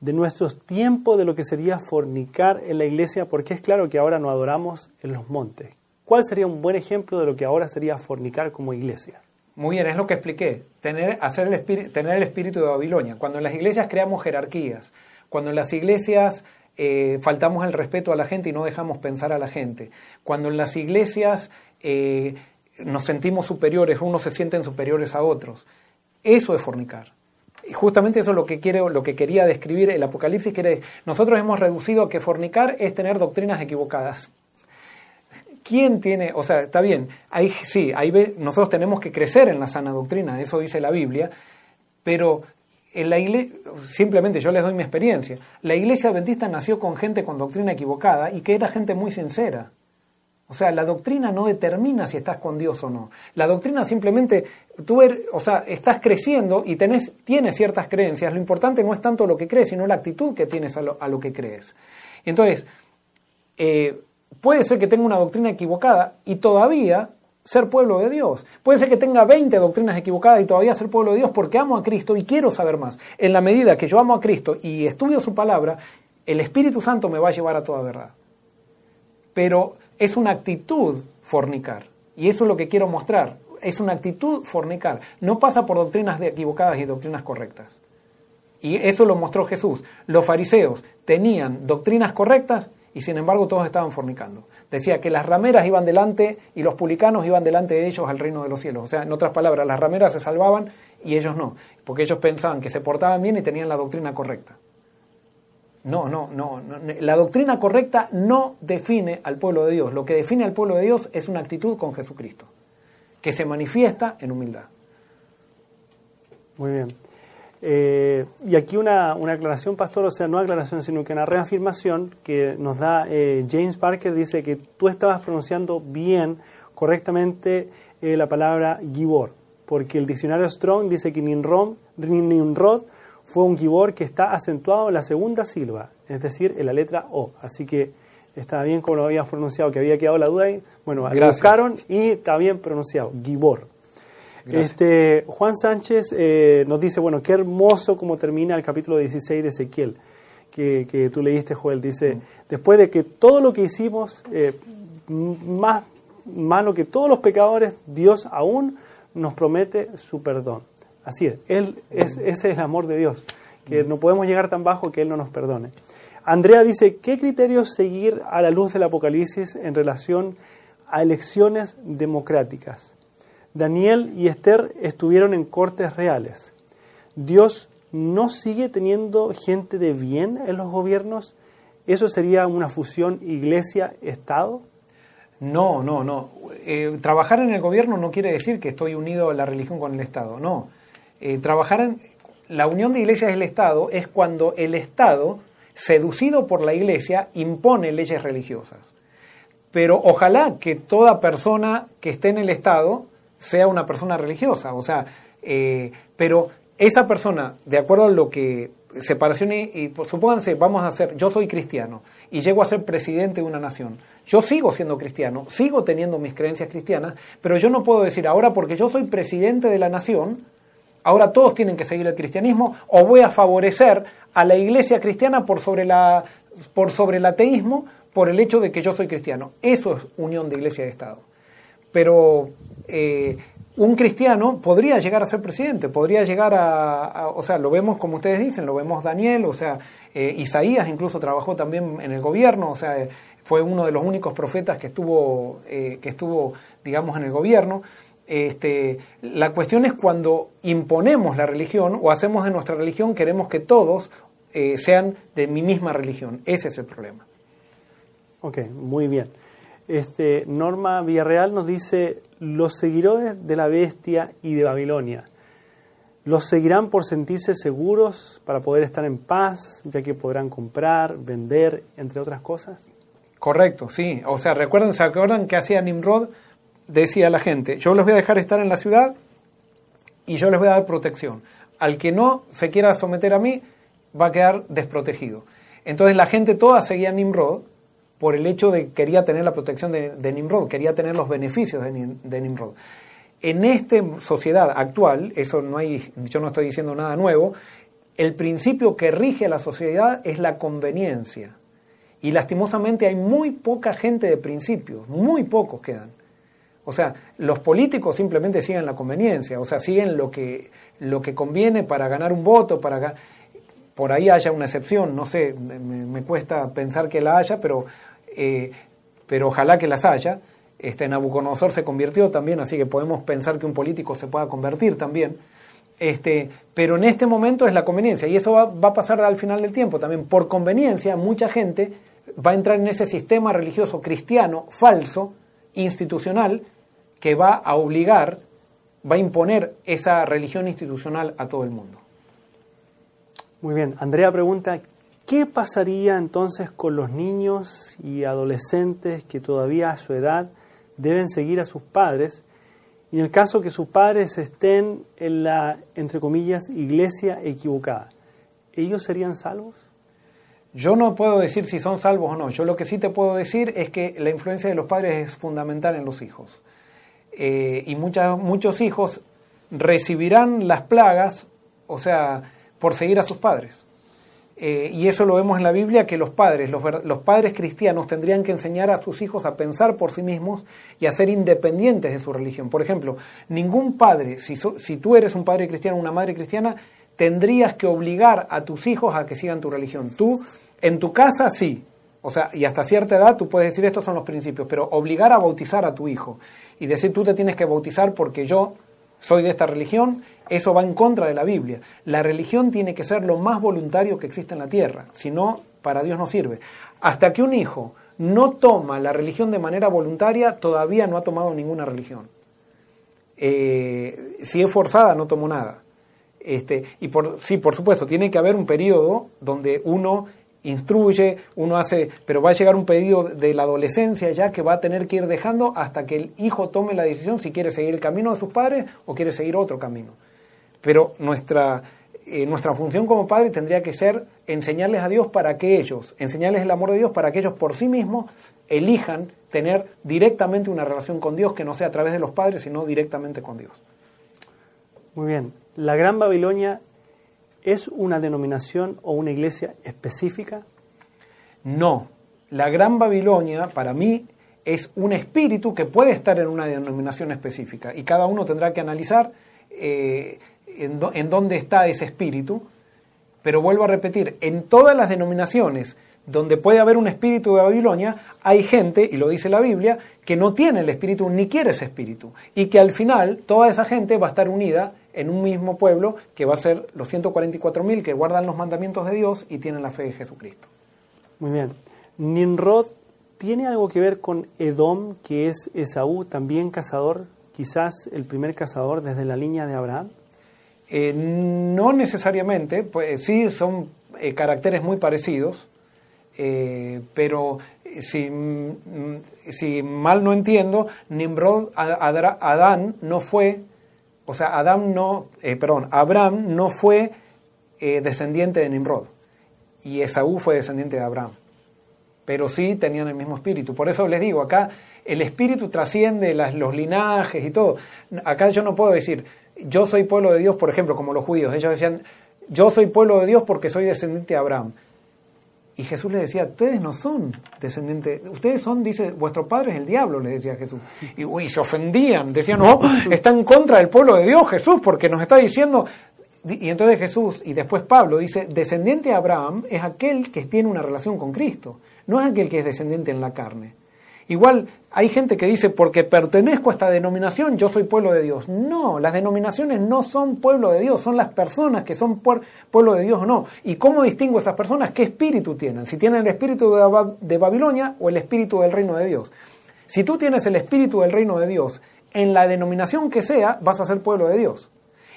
S1: de nuestros tiempos de lo que sería fornicar en la iglesia? Porque es claro que ahora no adoramos en los montes. ¿Cuál sería un buen ejemplo de lo que ahora sería fornicar como iglesia?
S2: Muy bien, es lo que expliqué. Tener, hacer el espíritu, tener el espíritu de Babilonia. Cuando en las iglesias creamos jerarquías, cuando en las iglesias eh, faltamos el respeto a la gente y no dejamos pensar a la gente, cuando en las iglesias eh, nos sentimos superiores, unos se sienten superiores a otros, eso es fornicar. Y justamente eso es lo que, quiere, lo que quería describir el Apocalipsis. Quiere, nosotros hemos reducido a que fornicar es tener doctrinas equivocadas. ¿Quién tiene, o sea, está bien, ahí, sí, ahí nosotros tenemos que crecer en la sana doctrina, eso dice la Biblia, pero en la iglesia, simplemente yo les doy mi experiencia, la iglesia adventista nació con gente con doctrina equivocada y que era gente muy sincera. O sea, la doctrina no determina si estás con Dios o no. La doctrina simplemente, tú er, o sea, estás creciendo y tenés, tienes ciertas creencias. Lo importante no es tanto lo que crees, sino la actitud que tienes a lo, a lo que crees. Entonces, eh, Puede ser que tenga una doctrina equivocada y todavía ser pueblo de Dios. Puede ser que tenga 20 doctrinas equivocadas y todavía ser pueblo de Dios porque amo a Cristo y quiero saber más. En la medida que yo amo a Cristo y estudio su palabra, el Espíritu Santo me va a llevar a toda verdad. Pero es una actitud fornicar. Y eso es lo que quiero mostrar. Es una actitud fornicar. No pasa por doctrinas equivocadas y doctrinas correctas. Y eso lo mostró Jesús. Los fariseos tenían doctrinas correctas y sin embargo todos estaban fornicando. Decía que las rameras iban delante y los publicanos iban delante de ellos al reino de los cielos. O sea, en otras palabras, las rameras se salvaban y ellos no, porque ellos pensaban que se portaban bien y tenían la doctrina correcta. No, no, no, no, La doctrina correcta no define al pueblo de Dios. Lo que define al pueblo de Dios es una actitud con Jesucristo, que se manifiesta en humildad.
S1: Muy bien. Eh, y aquí una, una, aclaración, pastor, o sea, no aclaración, sino que una reafirmación que nos da eh, James Parker, dice que tú estabas pronunciando bien, correctamente, eh, la palabra Gibor, porque el diccionario Strong dice que Nimrod fue un Gibor que está acentuado en la segunda sílaba, es decir, en la letra O. Así que estaba bien como lo habías pronunciado, que había quedado la duda ahí. Bueno, buscaron y está bien pronunciado, Gibor. Este, Juan Sánchez eh, nos dice, bueno, qué hermoso como termina el capítulo 16 de Ezequiel, que, que tú leíste, Joel. Dice, mm. después de que todo lo que hicimos, eh, más, más lo que todos los pecadores, Dios aún nos promete su perdón. Así es, él, es, ese es el amor de Dios, que mm. no podemos llegar tan bajo que Él no nos perdone. Andrea dice, ¿qué criterios seguir a la luz del Apocalipsis en relación a elecciones democráticas? Daniel y Esther estuvieron en cortes reales. Dios no sigue teniendo gente de bien en los gobiernos. ¿Eso sería una fusión iglesia-estado?
S2: No, no, no. Eh, trabajar en el gobierno no quiere decir que estoy unido a la religión con el Estado, no. Eh, trabajar en la unión de iglesias y el Estado es cuando el Estado, seducido por la iglesia, impone leyes religiosas. Pero ojalá que toda persona que esté en el Estado sea una persona religiosa, o sea, eh, pero esa persona, de acuerdo a lo que separación y, y pues, supónganse, vamos a hacer, yo soy cristiano y llego a ser presidente de una nación. Yo sigo siendo cristiano, sigo teniendo mis creencias cristianas, pero yo no puedo decir ahora porque yo soy presidente de la nación, ahora todos tienen que seguir el cristianismo o voy a favorecer a la iglesia cristiana por sobre, la, por sobre el ateísmo por el hecho de que yo soy cristiano. Eso es unión de iglesia y Estado. Pero eh, un cristiano podría llegar a ser presidente, podría llegar a, o sea, lo vemos como ustedes dicen, lo vemos Daniel, o sea, eh, Isaías incluso trabajó también en el gobierno, o sea, fue uno de los únicos profetas que estuvo, eh, que estuvo digamos, en el gobierno. Este, la cuestión es cuando imponemos la religión o hacemos de nuestra religión, queremos que todos sean de mi misma religión. Ese es el problema.
S1: Ok, muy bien. Este, Norma Villarreal nos dice, los seguidores de la bestia y de Babilonia, los seguirán por sentirse seguros para poder estar en paz, ya que podrán comprar, vender, entre otras cosas.
S2: Correcto, sí. O sea, recuerden, ¿se acuerdan que hacía Nimrod? Decía la gente, yo los voy a dejar estar en la ciudad y yo les voy a dar protección. Al que no se quiera someter a mí, va a quedar desprotegido. Entonces la gente toda seguía a Nimrod por el hecho de que quería tener la protección de, Nimrod, quería tener los beneficios de, Nimrod. En esta sociedad actual, eso no hay, yo no estoy diciendo nada nuevo, el principio que rige a la sociedad es la conveniencia. Y lastimosamente hay muy poca gente de principios, muy pocos quedan. O sea, los políticos simplemente siguen la conveniencia, o sea, siguen lo que, lo que conviene para ganar un voto, para por ahí haya una excepción, no sé, me, cuesta pensar que la haya, pero, eh, pero ojalá que las haya. Este, Nabucodonosor se convirtió también, así que podemos pensar que un político se pueda convertir también. Este, pero en este momento es la conveniencia, y eso va, va a pasar al final del tiempo también. Por conveniencia, mucha gente va a entrar en ese sistema religioso cristiano falso, institucional, que va a obligar, va a imponer esa religión institucional a todo el mundo.
S1: Muy bien, Andrea pregunta, ¿qué pasaría entonces con los niños y adolescentes que todavía a su edad deben seguir a sus padres? Y en el caso que sus padres estén en la, entre comillas, iglesia equivocada, ¿ellos serían salvos?
S2: Yo no puedo decir si son salvos o no. Yo lo que sí te puedo decir es que la influencia de los padres es fundamental en los hijos. Eh, y muchos hijos recibirán las plagas, o sea, por seguir a sus padres. Eh, y eso lo vemos en la Biblia, que los padres, los, padres cristianos tendrían que enseñar a sus hijos a pensar por sí mismos y a ser independientes de su religión. Por ejemplo, ningún padre, si, si tú eres un padre cristiano, una madre cristiana, tendrías que obligar a tus hijos a que sigan tu religión. Tú, en tu casa, sí. O sea, y hasta cierta edad tú puedes decir estos son los principios, pero obligar a bautizar a tu hijo y decir tú te tienes que bautizar porque yo soy de esta religión, eso va en contra de la Biblia. La religión tiene que ser lo más voluntario que existe en la tierra, si no, para Dios no sirve. Hasta que un hijo no toma la religión de manera voluntaria, todavía no ha tomado ninguna religión. Eh, si es forzada, no tomó nada. Este, y por, sí, por supuesto, tiene que haber un periodo donde uno instruye, uno hace, pero va a llegar un periodo de la adolescencia ya que va a tener que ir dejando hasta que el hijo tome la decisión si quiere seguir el camino de sus padres o quiere seguir otro camino. Pero nuestra, eh, nuestra función como padre tendría que ser enseñarles a Dios para que ellos, enseñarles el amor de Dios para que ellos por sí mismos elijan tener directamente una relación con Dios que no sea a través de los padres, sino directamente con Dios.
S1: Muy bien. La Gran Babilonia ¿Es una denominación o una iglesia específica?
S2: No. La Gran Babilonia, para mí, es un espíritu que puede estar en una denominación específica. Y cada uno tendrá que analizar eh, en dónde está ese espíritu. Pero vuelvo a repetir, en todas las denominaciones donde puede haber un espíritu de Babilonia, hay gente, y lo dice la Biblia, que no tiene el espíritu ni quiere ese espíritu. Y que al final toda esa gente va a estar unida en un mismo pueblo que va a ser los 144.000 que guardan los mandamientos de Dios y tienen la fe en Jesucristo.
S1: Muy bien. Nimrod tiene algo que ver con Edom, que es Esaú, también cazador, quizás el primer cazador desde la línea de Abraham.
S2: Eh, no necesariamente, pues sí son eh, caracteres muy parecidos, eh, pero si, mm, si, mal no entiendo, Nimrod, Adán no fue o sea, Adam no, eh, perdón, Abraham no fue eh, descendiente de Nimrod y Esaú fue descendiente de Abraham, pero sí tenían el mismo espíritu. Por eso les digo, acá el espíritu trasciende los linajes y todo. Acá yo no puedo decir, yo soy pueblo de Dios, por ejemplo, como los judíos. Ellos decían, yo soy pueblo de Dios porque soy descendiente de Abraham. Y Jesús les decía, ustedes no son descendientes, ustedes son, dice, vuestro padre es el diablo, les decía Jesús. Y uy, se ofendían, decían, no, está en contra del pueblo de Dios Jesús, porque nos está diciendo... Y entonces Jesús, y después Pablo, dice, descendiente de Abraham es aquel que tiene una relación con Cristo, no es aquel que es descendiente en la carne. Igual hay gente que dice, porque pertenezco a esta denominación, yo soy pueblo de Dios. No, las denominaciones no son pueblo de Dios, son las personas que son pueblo de Dios o no. ¿Y cómo distingo a esas personas? ¿Qué espíritu tienen? Si tienen el espíritu de Babilonia o el espíritu del reino de Dios. Si tú tienes el espíritu del reino de Dios, en la denominación que sea, vas a ser pueblo de Dios.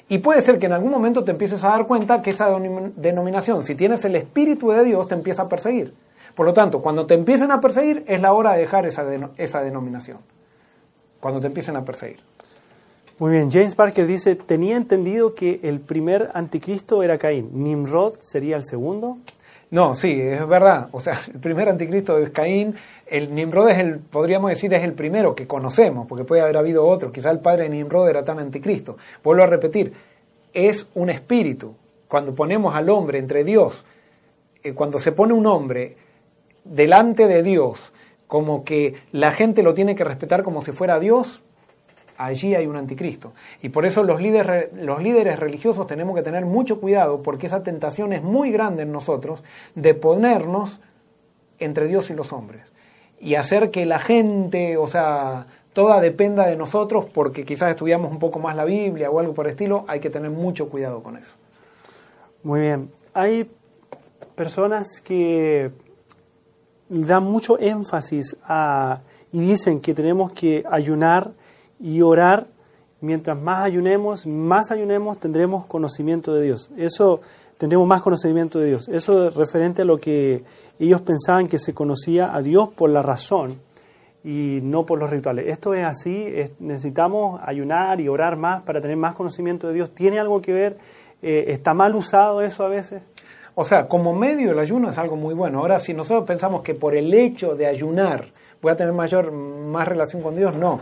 S2: Y puede ser que en algún momento te empieces a dar cuenta que esa denominación, si tienes el espíritu de Dios, te empieza a perseguir. Por lo tanto, cuando te empiecen a perseguir, es la hora de dejar esa, esa denominación. cuando te empiecen a perseguir.
S1: Muy bien, James Parker dice, tenía entendido que el primer anticristo era Caín, Nimrod sería el segundo.
S2: No, sí, es verdad. O sea, el primer anticristo es Caín. El Nimrod es el, podríamos decir, es el primero que conocemos, porque puede haber habido otro. Quizá el padre de Nimrod era tan anticristo. Vuelvo a repetir, es un espíritu. Cuando ponemos al hombre entre Dios, eh, cuando se pone un hombre delante de Dios, como que la gente lo tiene que respetar como si fuera Dios, allí hay un anticristo. Y por eso los líderes, los líderes religiosos tenemos que tener mucho cuidado porque esa tentación es muy grande en nosotros de ponernos entre Dios y los hombres y hacer que la gente, o sea, toda dependa de nosotros porque quizás estudiamos un poco más la Biblia o algo por el estilo, hay que tener mucho cuidado con eso.
S1: Muy bien. Hay personas que dan mucho énfasis a, y dicen que tenemos que ayunar y orar. Mientras más ayunemos, más ayunemos, tendremos conocimiento de Dios. Eso, tendremos más conocimiento de Dios. Eso es referente a lo que ellos pensaban que se conocía a Dios por la razón y no por los rituales. Esto es así, necesitamos ayunar y orar más para tener más conocimiento de Dios. ¿Tiene algo que ver? Eh, ¿Está mal usado eso a veces?
S2: O sea, como medio el ayuno es algo muy bueno. Ahora, si nosotros pensamos que por el hecho de ayunar voy a tener mayor, más relación con Dios, no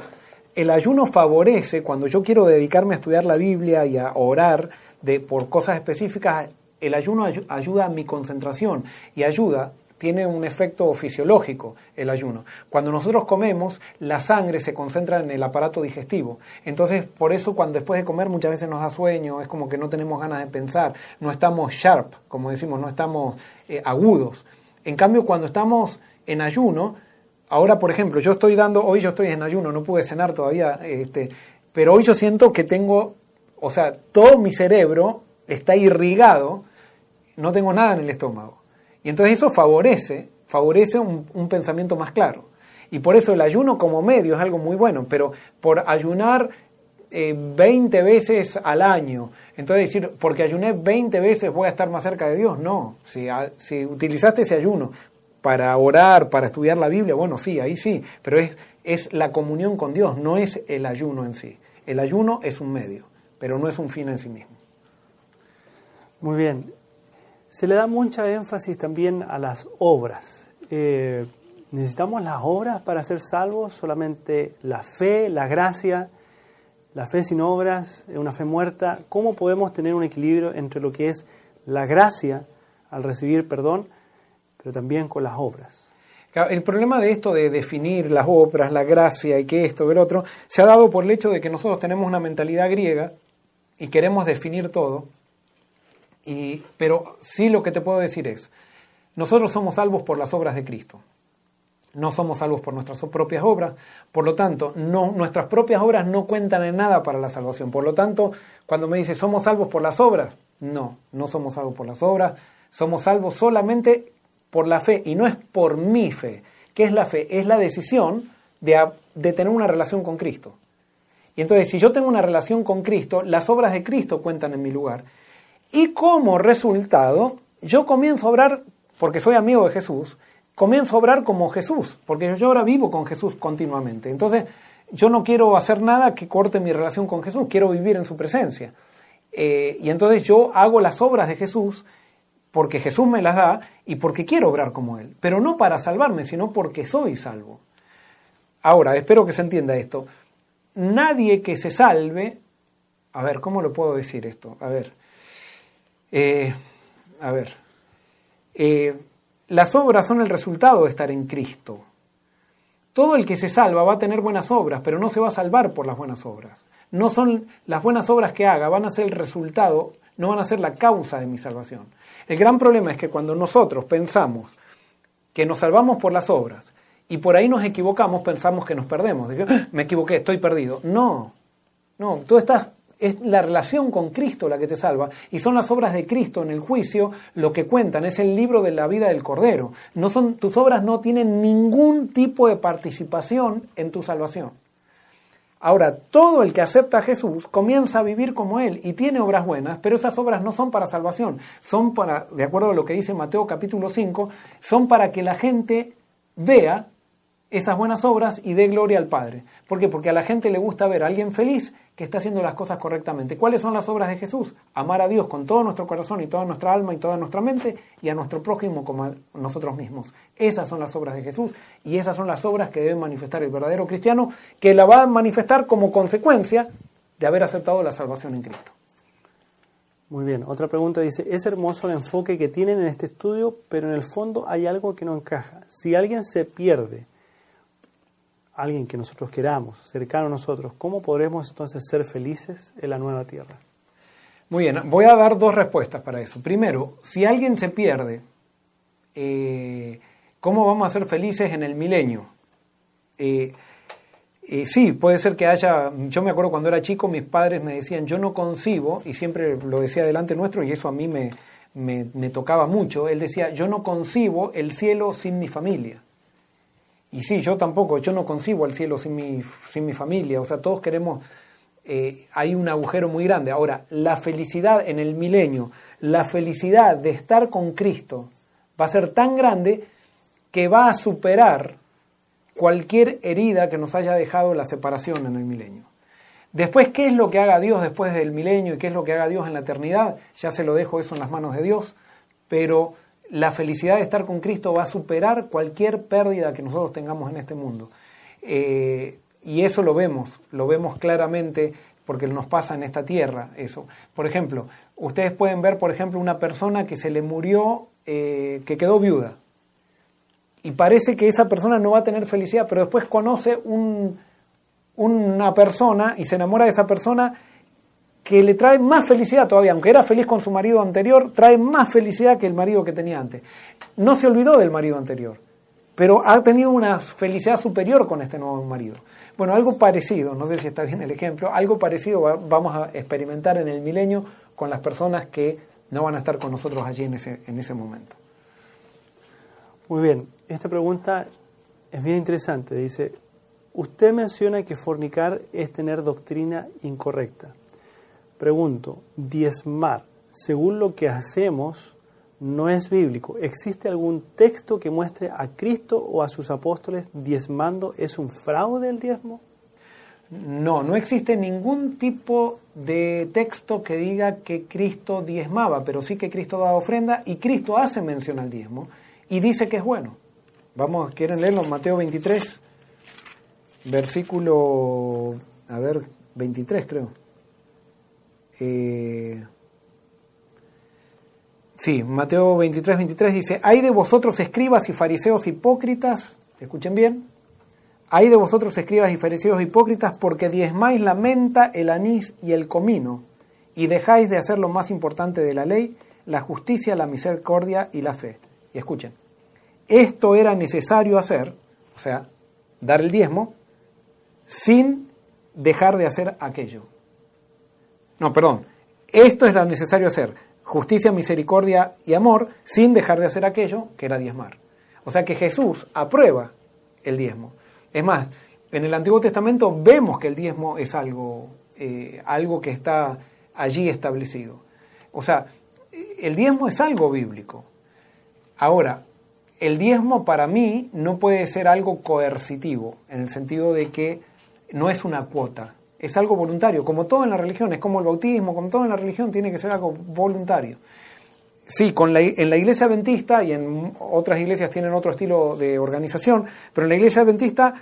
S2: el ayuno favorece, cuando yo quiero dedicarme a estudiar la Biblia y a orar de, por cosas específicas, el ayuno ayuda a mi concentración y ayuda, tiene un efecto fisiológico el ayuno. Cuando nosotros comemos, la sangre se concentra en el aparato digestivo. Entonces, por eso cuando después de comer muchas veces nos da sueño, es como que no tenemos ganas de pensar, no estamos sharp, como decimos, no estamos eh, agudos. En cambio, cuando estamos en ayuno, Ahora, por ejemplo, yo estoy dando, hoy yo estoy en ayuno, no pude cenar todavía, este, pero hoy yo siento que tengo, o sea, todo mi cerebro está irrigado, no tengo nada en el estómago. Y entonces eso favorece, favorece un, pensamiento más claro. Y por eso el ayuno como medio es algo muy bueno, pero por ayunar 20 eh, veces al año. Entonces decir, porque ayuné 20 veces voy a estar más cerca de Dios. No, si, si utilizaste ese ayuno para orar, para estudiar la Biblia, bueno, sí, ahí sí, pero es, es la comunión con Dios, no es el ayuno en sí. El ayuno es un medio, pero no es un fin en sí mismo.
S1: Muy bien. Se le da mucha énfasis también a las obras. Eh, ¿Necesitamos las obras para ser salvos? ¿Solamente la fe, la gracia? La fe sin obras es una fe muerta. ¿Cómo podemos tener un equilibrio entre lo que es la gracia al recibir perdón pero también con las obras.
S2: El problema de esto de definir las obras, la gracia y que esto, que el otro, se ha dado por el hecho de que nosotros tenemos una mentalidad griega y queremos definir todo. Y, pero sí lo que te puedo decir es, nosotros somos salvos por las obras de Cristo. No somos salvos por nuestras propias obras, por lo tanto, nuestras propias obras no cuentan en nada para la salvación. Por lo tanto, cuando me dice somos salvos por las obras, no, no somos salvos por las obras, somos salvos solamente por la fe y no es por mi fe. ¿Qué es la fe? Es la decisión de, de tener una relación con Cristo. Y entonces, si yo tengo una relación con Cristo, las obras de Cristo cuentan en mi lugar. Y como resultado, yo comienzo a obrar, porque soy amigo de Jesús, comienzo a obrar como Jesús, porque yo ahora vivo con Jesús continuamente. Entonces, yo no quiero hacer nada que corte mi relación con Jesús, quiero vivir en su presencia. Eh, y entonces yo hago las obras de Jesús porque Jesús me las da y porque quiero obrar como Él, pero no para salvarme, sino porque soy salvo. Ahora, espero que se entienda esto. Nadie que se salve, a ver, ¿cómo lo puedo decir esto? A ver, eh, a ver, eh, las obras son el resultado de estar en Cristo. Todo el que se salva va a tener buenas obras, pero no se va a salvar por las buenas obras. No son las buenas obras que haga, van a ser el resultado no van a ser la causa de mi salvación. El gran problema es que cuando nosotros pensamos que nos salvamos por las obras y por ahí nos equivocamos, pensamos que nos perdemos. Ah, me equivoqué, estoy perdido. No, no, tú estás, es la relación con Cristo la que te salva y son las obras de Cristo en el juicio lo que cuentan, es el libro de la vida del Cordero. No son, tus obras no tienen ningún tipo de participación en tu salvación. Ahora, todo el que acepta a Jesús comienza a vivir como Él y tiene obras buenas, pero esas obras no son para salvación, son para, de acuerdo a lo que dice Mateo capítulo 5, son para que la gente vea esas buenas obras y dé gloria al Padre. ¿Por qué? Porque a la gente le gusta ver a alguien feliz que está haciendo las cosas correctamente. ¿Cuáles son las obras de Jesús? Amar a Dios con todo nuestro corazón y toda nuestra alma y toda nuestra mente y a nuestro prójimo como a nosotros mismos. Esas son las obras de Jesús y esas son las obras que debe manifestar el verdadero cristiano, que la va a manifestar como consecuencia de haber aceptado la salvación en Cristo.
S1: Muy bien, otra pregunta dice, es hermoso el enfoque que tienen en este estudio, pero en el fondo hay algo que no encaja. Si alguien se pierde, alguien que nosotros queramos, cercano a nosotros, ¿cómo podremos entonces ser felices en la nueva tierra?
S2: Muy bien, voy a dar dos respuestas para eso. Primero, si alguien se pierde, eh, ¿cómo vamos a ser felices en el milenio? Eh, eh, sí, puede ser que haya, yo me acuerdo cuando era chico, mis padres me decían, yo no concibo, y siempre lo decía delante nuestro, y eso a mí me, me tocaba mucho, él decía, yo no concibo el cielo sin mi familia. Y sí, yo tampoco, yo no concibo el cielo sin mi, sin mi familia, o sea, todos queremos, eh, hay un agujero muy grande. Ahora, la felicidad en el milenio, la felicidad de estar con Cristo va a ser tan grande que va a superar cualquier herida que nos haya dejado la separación en el milenio. Después, ¿qué es lo que haga Dios después del milenio y qué es lo que haga Dios en la eternidad? Ya se lo dejo eso en las manos de Dios, pero la felicidad de estar con Cristo va a superar cualquier pérdida que nosotros tengamos en este mundo. Eh, y eso lo vemos, lo vemos claramente porque nos pasa en esta tierra eso. Por ejemplo, ustedes pueden ver, por ejemplo, una persona que se le murió, eh, que quedó viuda. Y parece que esa persona no va a tener felicidad, pero después conoce una persona y se enamora de esa persona que le trae más felicidad todavía, aunque era feliz con su marido anterior, trae más felicidad que el marido que tenía antes. No se olvidó del marido anterior, pero ha tenido una felicidad superior con este nuevo marido. Bueno, algo parecido, no sé si está bien el ejemplo, algo parecido vamos a experimentar en el milenio con las personas que no van a estar con nosotros allí en ese, en ese momento.
S1: Muy bien, esta pregunta es bien interesante. Dice, usted menciona que fornicar es tener doctrina incorrecta. Pregunto, diezmar, según lo que hacemos, no es bíblico. ¿Existe algún texto que muestre a Cristo o a sus apóstoles diezmando? ¿Es un fraude el diezmo?
S2: No, no existe ningún tipo de texto que diga que Cristo diezmaba, pero sí que Cristo daba ofrenda y Cristo hace mención al diezmo y dice que es bueno. Vamos, ¿quieren leerlo? Mateo 23, versículo, a ver, 23 creo. Eh, sí, Mateo 23, 23 dice, hay de vosotros escribas y fariseos hipócritas, escuchen bien, hay de vosotros escribas y fariseos hipócritas porque diezmáis la menta, el anís y el comino y dejáis de hacer lo más importante de la ley, la justicia, la misericordia y la fe. Y escuchen, esto era necesario hacer, o sea, dar el diezmo, sin dejar de hacer aquello. No, perdón. Esto es lo necesario hacer. Justicia, misericordia y amor sin dejar de hacer aquello que era diezmar. O sea que Jesús aprueba el diezmo. Es más, en el Antiguo Testamento vemos que el diezmo es algo, eh, algo que está allí establecido. O sea, el diezmo es algo bíblico. Ahora, el diezmo para mí no puede ser algo coercitivo, en el sentido de que no es una cuota es algo voluntario, como todo en la religión, es como el bautismo, como todo en la religión tiene que ser algo voluntario. Sí, con la, en la iglesia adventista y en otras iglesias tienen otro estilo de organización, pero en la iglesia adventista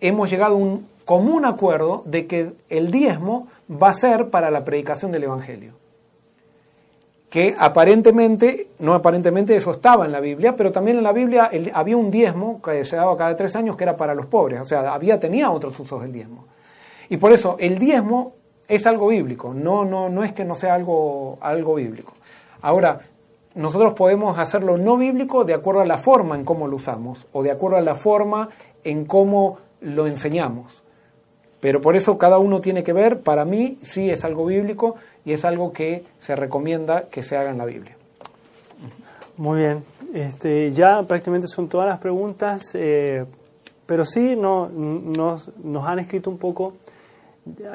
S2: hemos llegado a un común acuerdo de que el diezmo va a ser para la predicación del Evangelio. Que aparentemente, no aparentemente eso estaba en la Biblia, pero también en la Biblia había un diezmo que se daba cada tres años que era para los pobres, o sea, había, tenía otros usos el diezmo. Y por eso el diezmo es algo bíblico, no, no, no es que no sea algo, algo bíblico. Ahora, nosotros podemos hacerlo no bíblico de acuerdo a la forma en cómo lo usamos o de acuerdo a la forma en cómo lo enseñamos. Pero por eso cada uno tiene que ver, para mí sí es algo bíblico y es algo que se recomienda que se haga en la Biblia.
S1: Muy bien, este, ya prácticamente son todas las preguntas, eh, pero sí no, nos, nos han escrito un poco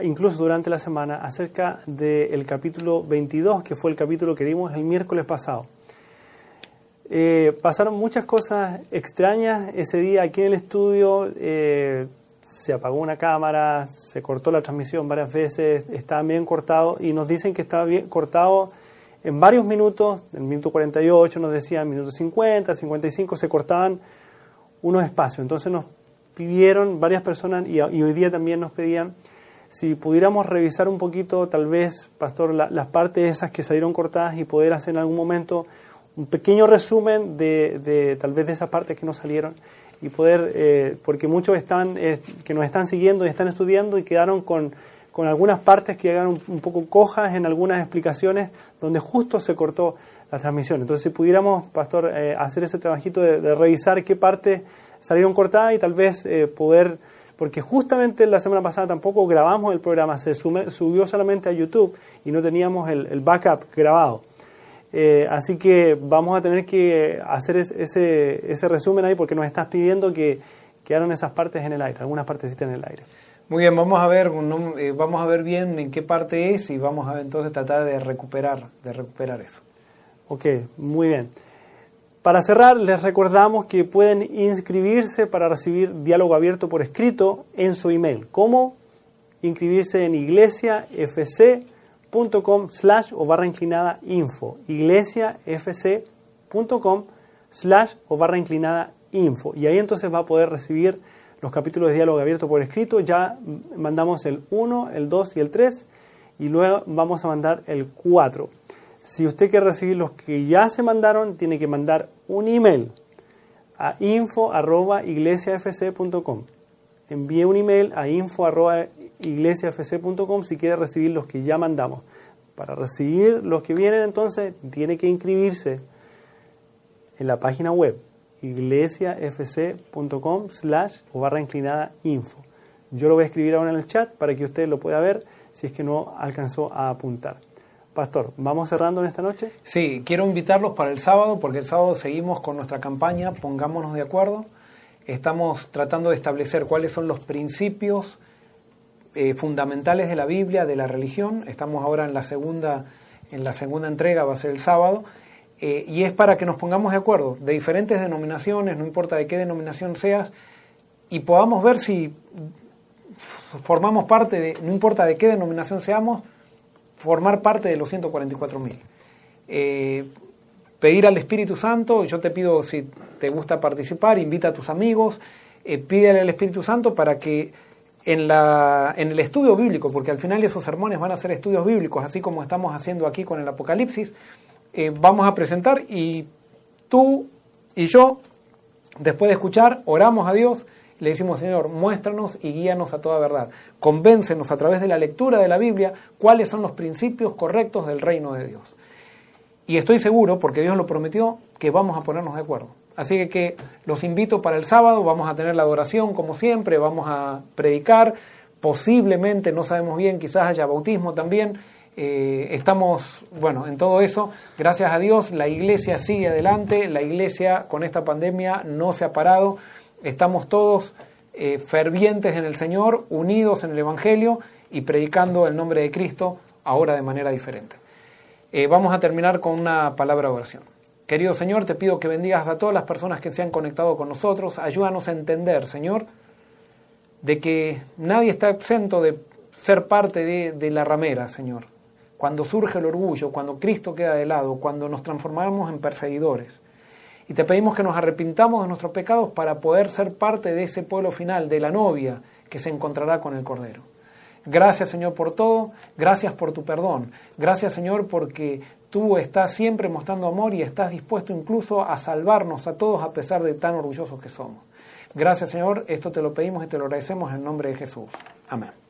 S1: incluso durante la semana, acerca del capítulo 22, que fue el capítulo que dimos el miércoles pasado. Eh, pasaron muchas cosas extrañas ese día aquí en el estudio. Eh, se apagó una cámara, se cortó la transmisión varias veces, estaba bien cortado y nos dicen que estaba bien cortado en varios minutos, en el minuto 48 nos decían, minuto 50, 55 se cortaban unos espacios. Entonces nos pidieron varias personas y, hoy día también nos pedían si pudiéramos revisar un poquito, tal vez, Pastor, las partes esas que salieron cortadas y poder hacer en algún momento un pequeño resumen de, tal vez de esas partes que no salieron y poder, eh, porque muchos están, eh, que nos están siguiendo y están estudiando y quedaron con, con algunas partes que quedaron un, poco cojas en algunas explicaciones donde justo se cortó la transmisión. Entonces, si pudiéramos, Pastor, eh, hacer ese trabajito de, revisar qué partes salieron cortadas y tal vez poder, porque justamente la semana pasada tampoco grabamos el programa, se subió solamente a YouTube y no teníamos el, el backup grabado. Eh, así que vamos a tener que hacer ese, ese resumen ahí porque nos estás pidiendo que quedaron esas partes en el aire, algunas partecitas en el aire.
S2: Muy bien, vamos a ver, eh, vamos a ver bien en qué parte es y vamos a entonces tratar de recuperar, de recuperar eso.
S1: Ok, muy bien. Para cerrar, les recordamos que pueden inscribirse para recibir diálogo abierto por escrito en su email. ¿Cómo? Inscribirse en Iglesia FC com slash o barra inclinada info iglesiafc.com slash o barra inclinada info y ahí entonces va a poder recibir los capítulos de diálogo abierto por escrito ya mandamos el 1, el 2 y el 3 y luego vamos a mandar el 4 si usted quiere recibir los que ya se mandaron tiene que mandar un email a info arroba iglesiafc.com envíe un email a info arroba iglesiafc.com si quiere recibir los que ya mandamos. Para recibir los que vienen entonces tiene que inscribirse en la página web iglesiafc.com slash o barra inclinada info. Yo lo voy a escribir ahora en el chat para que usted lo pueda ver si es que no alcanzó a apuntar. Pastor, ¿vamos cerrando en esta noche?
S2: Sí, quiero invitarlos para el sábado porque el sábado seguimos con nuestra campaña Pongámonos de acuerdo. Estamos tratando de establecer cuáles son los principios eh, fundamentales de la Biblia, de la religión. Estamos ahora en la segunda, en la segunda entrega, va a ser el sábado. Eh, y es para que nos pongamos de acuerdo, de diferentes denominaciones, no importa de qué denominación seas, y podamos ver si formamos parte de, no importa de qué denominación seamos, formar parte de los 144.000. Eh, pedir al Espíritu Santo, yo te pido si te gusta participar, invita a tus amigos, eh, pídele al Espíritu Santo para que en, la, en el estudio bíblico, porque al final esos sermones van a ser estudios bíblicos, así como estamos haciendo aquí con el Apocalipsis, eh, vamos a presentar y tú y yo, después de escuchar, oramos a Dios, le decimos, Señor, muéstranos y guíanos a toda verdad. Convéncenos a través de la lectura de la Biblia cuáles son los principios correctos del reino de Dios. Y estoy seguro, porque Dios lo prometió, que vamos a ponernos de acuerdo. Así que, los invito para el sábado, vamos a tener la adoración como siempre, vamos a predicar, posiblemente, no sabemos bien, quizás haya bautismo también. Eh, estamos, bueno, en todo eso, gracias a Dios, la iglesia sigue adelante, la iglesia con esta pandemia no se ha parado, estamos todos eh, fervientes en el Señor, unidos en el Evangelio y predicando el nombre de Cristo ahora de manera diferente. Eh, vamos a terminar con una palabra de oración. Querido Señor, te pido que bendigas a todas las personas que se han conectado con nosotros. Ayúdanos a entender, Señor, de que nadie está exento de ser parte de, de la ramera, Señor. Cuando surge el orgullo, cuando Cristo queda de lado, cuando nos transformamos en perseguidores. Y te pedimos que nos arrepintamos de nuestros pecados para poder ser parte de ese pueblo final, de la novia que se encontrará con el Cordero. Gracias Señor por todo, gracias por tu perdón, gracias Señor porque tú estás siempre mostrando amor y estás dispuesto incluso a salvarnos a todos a pesar de tan orgullosos que somos. Gracias Señor, esto te lo pedimos y te lo agradecemos en nombre de Jesús. Amén.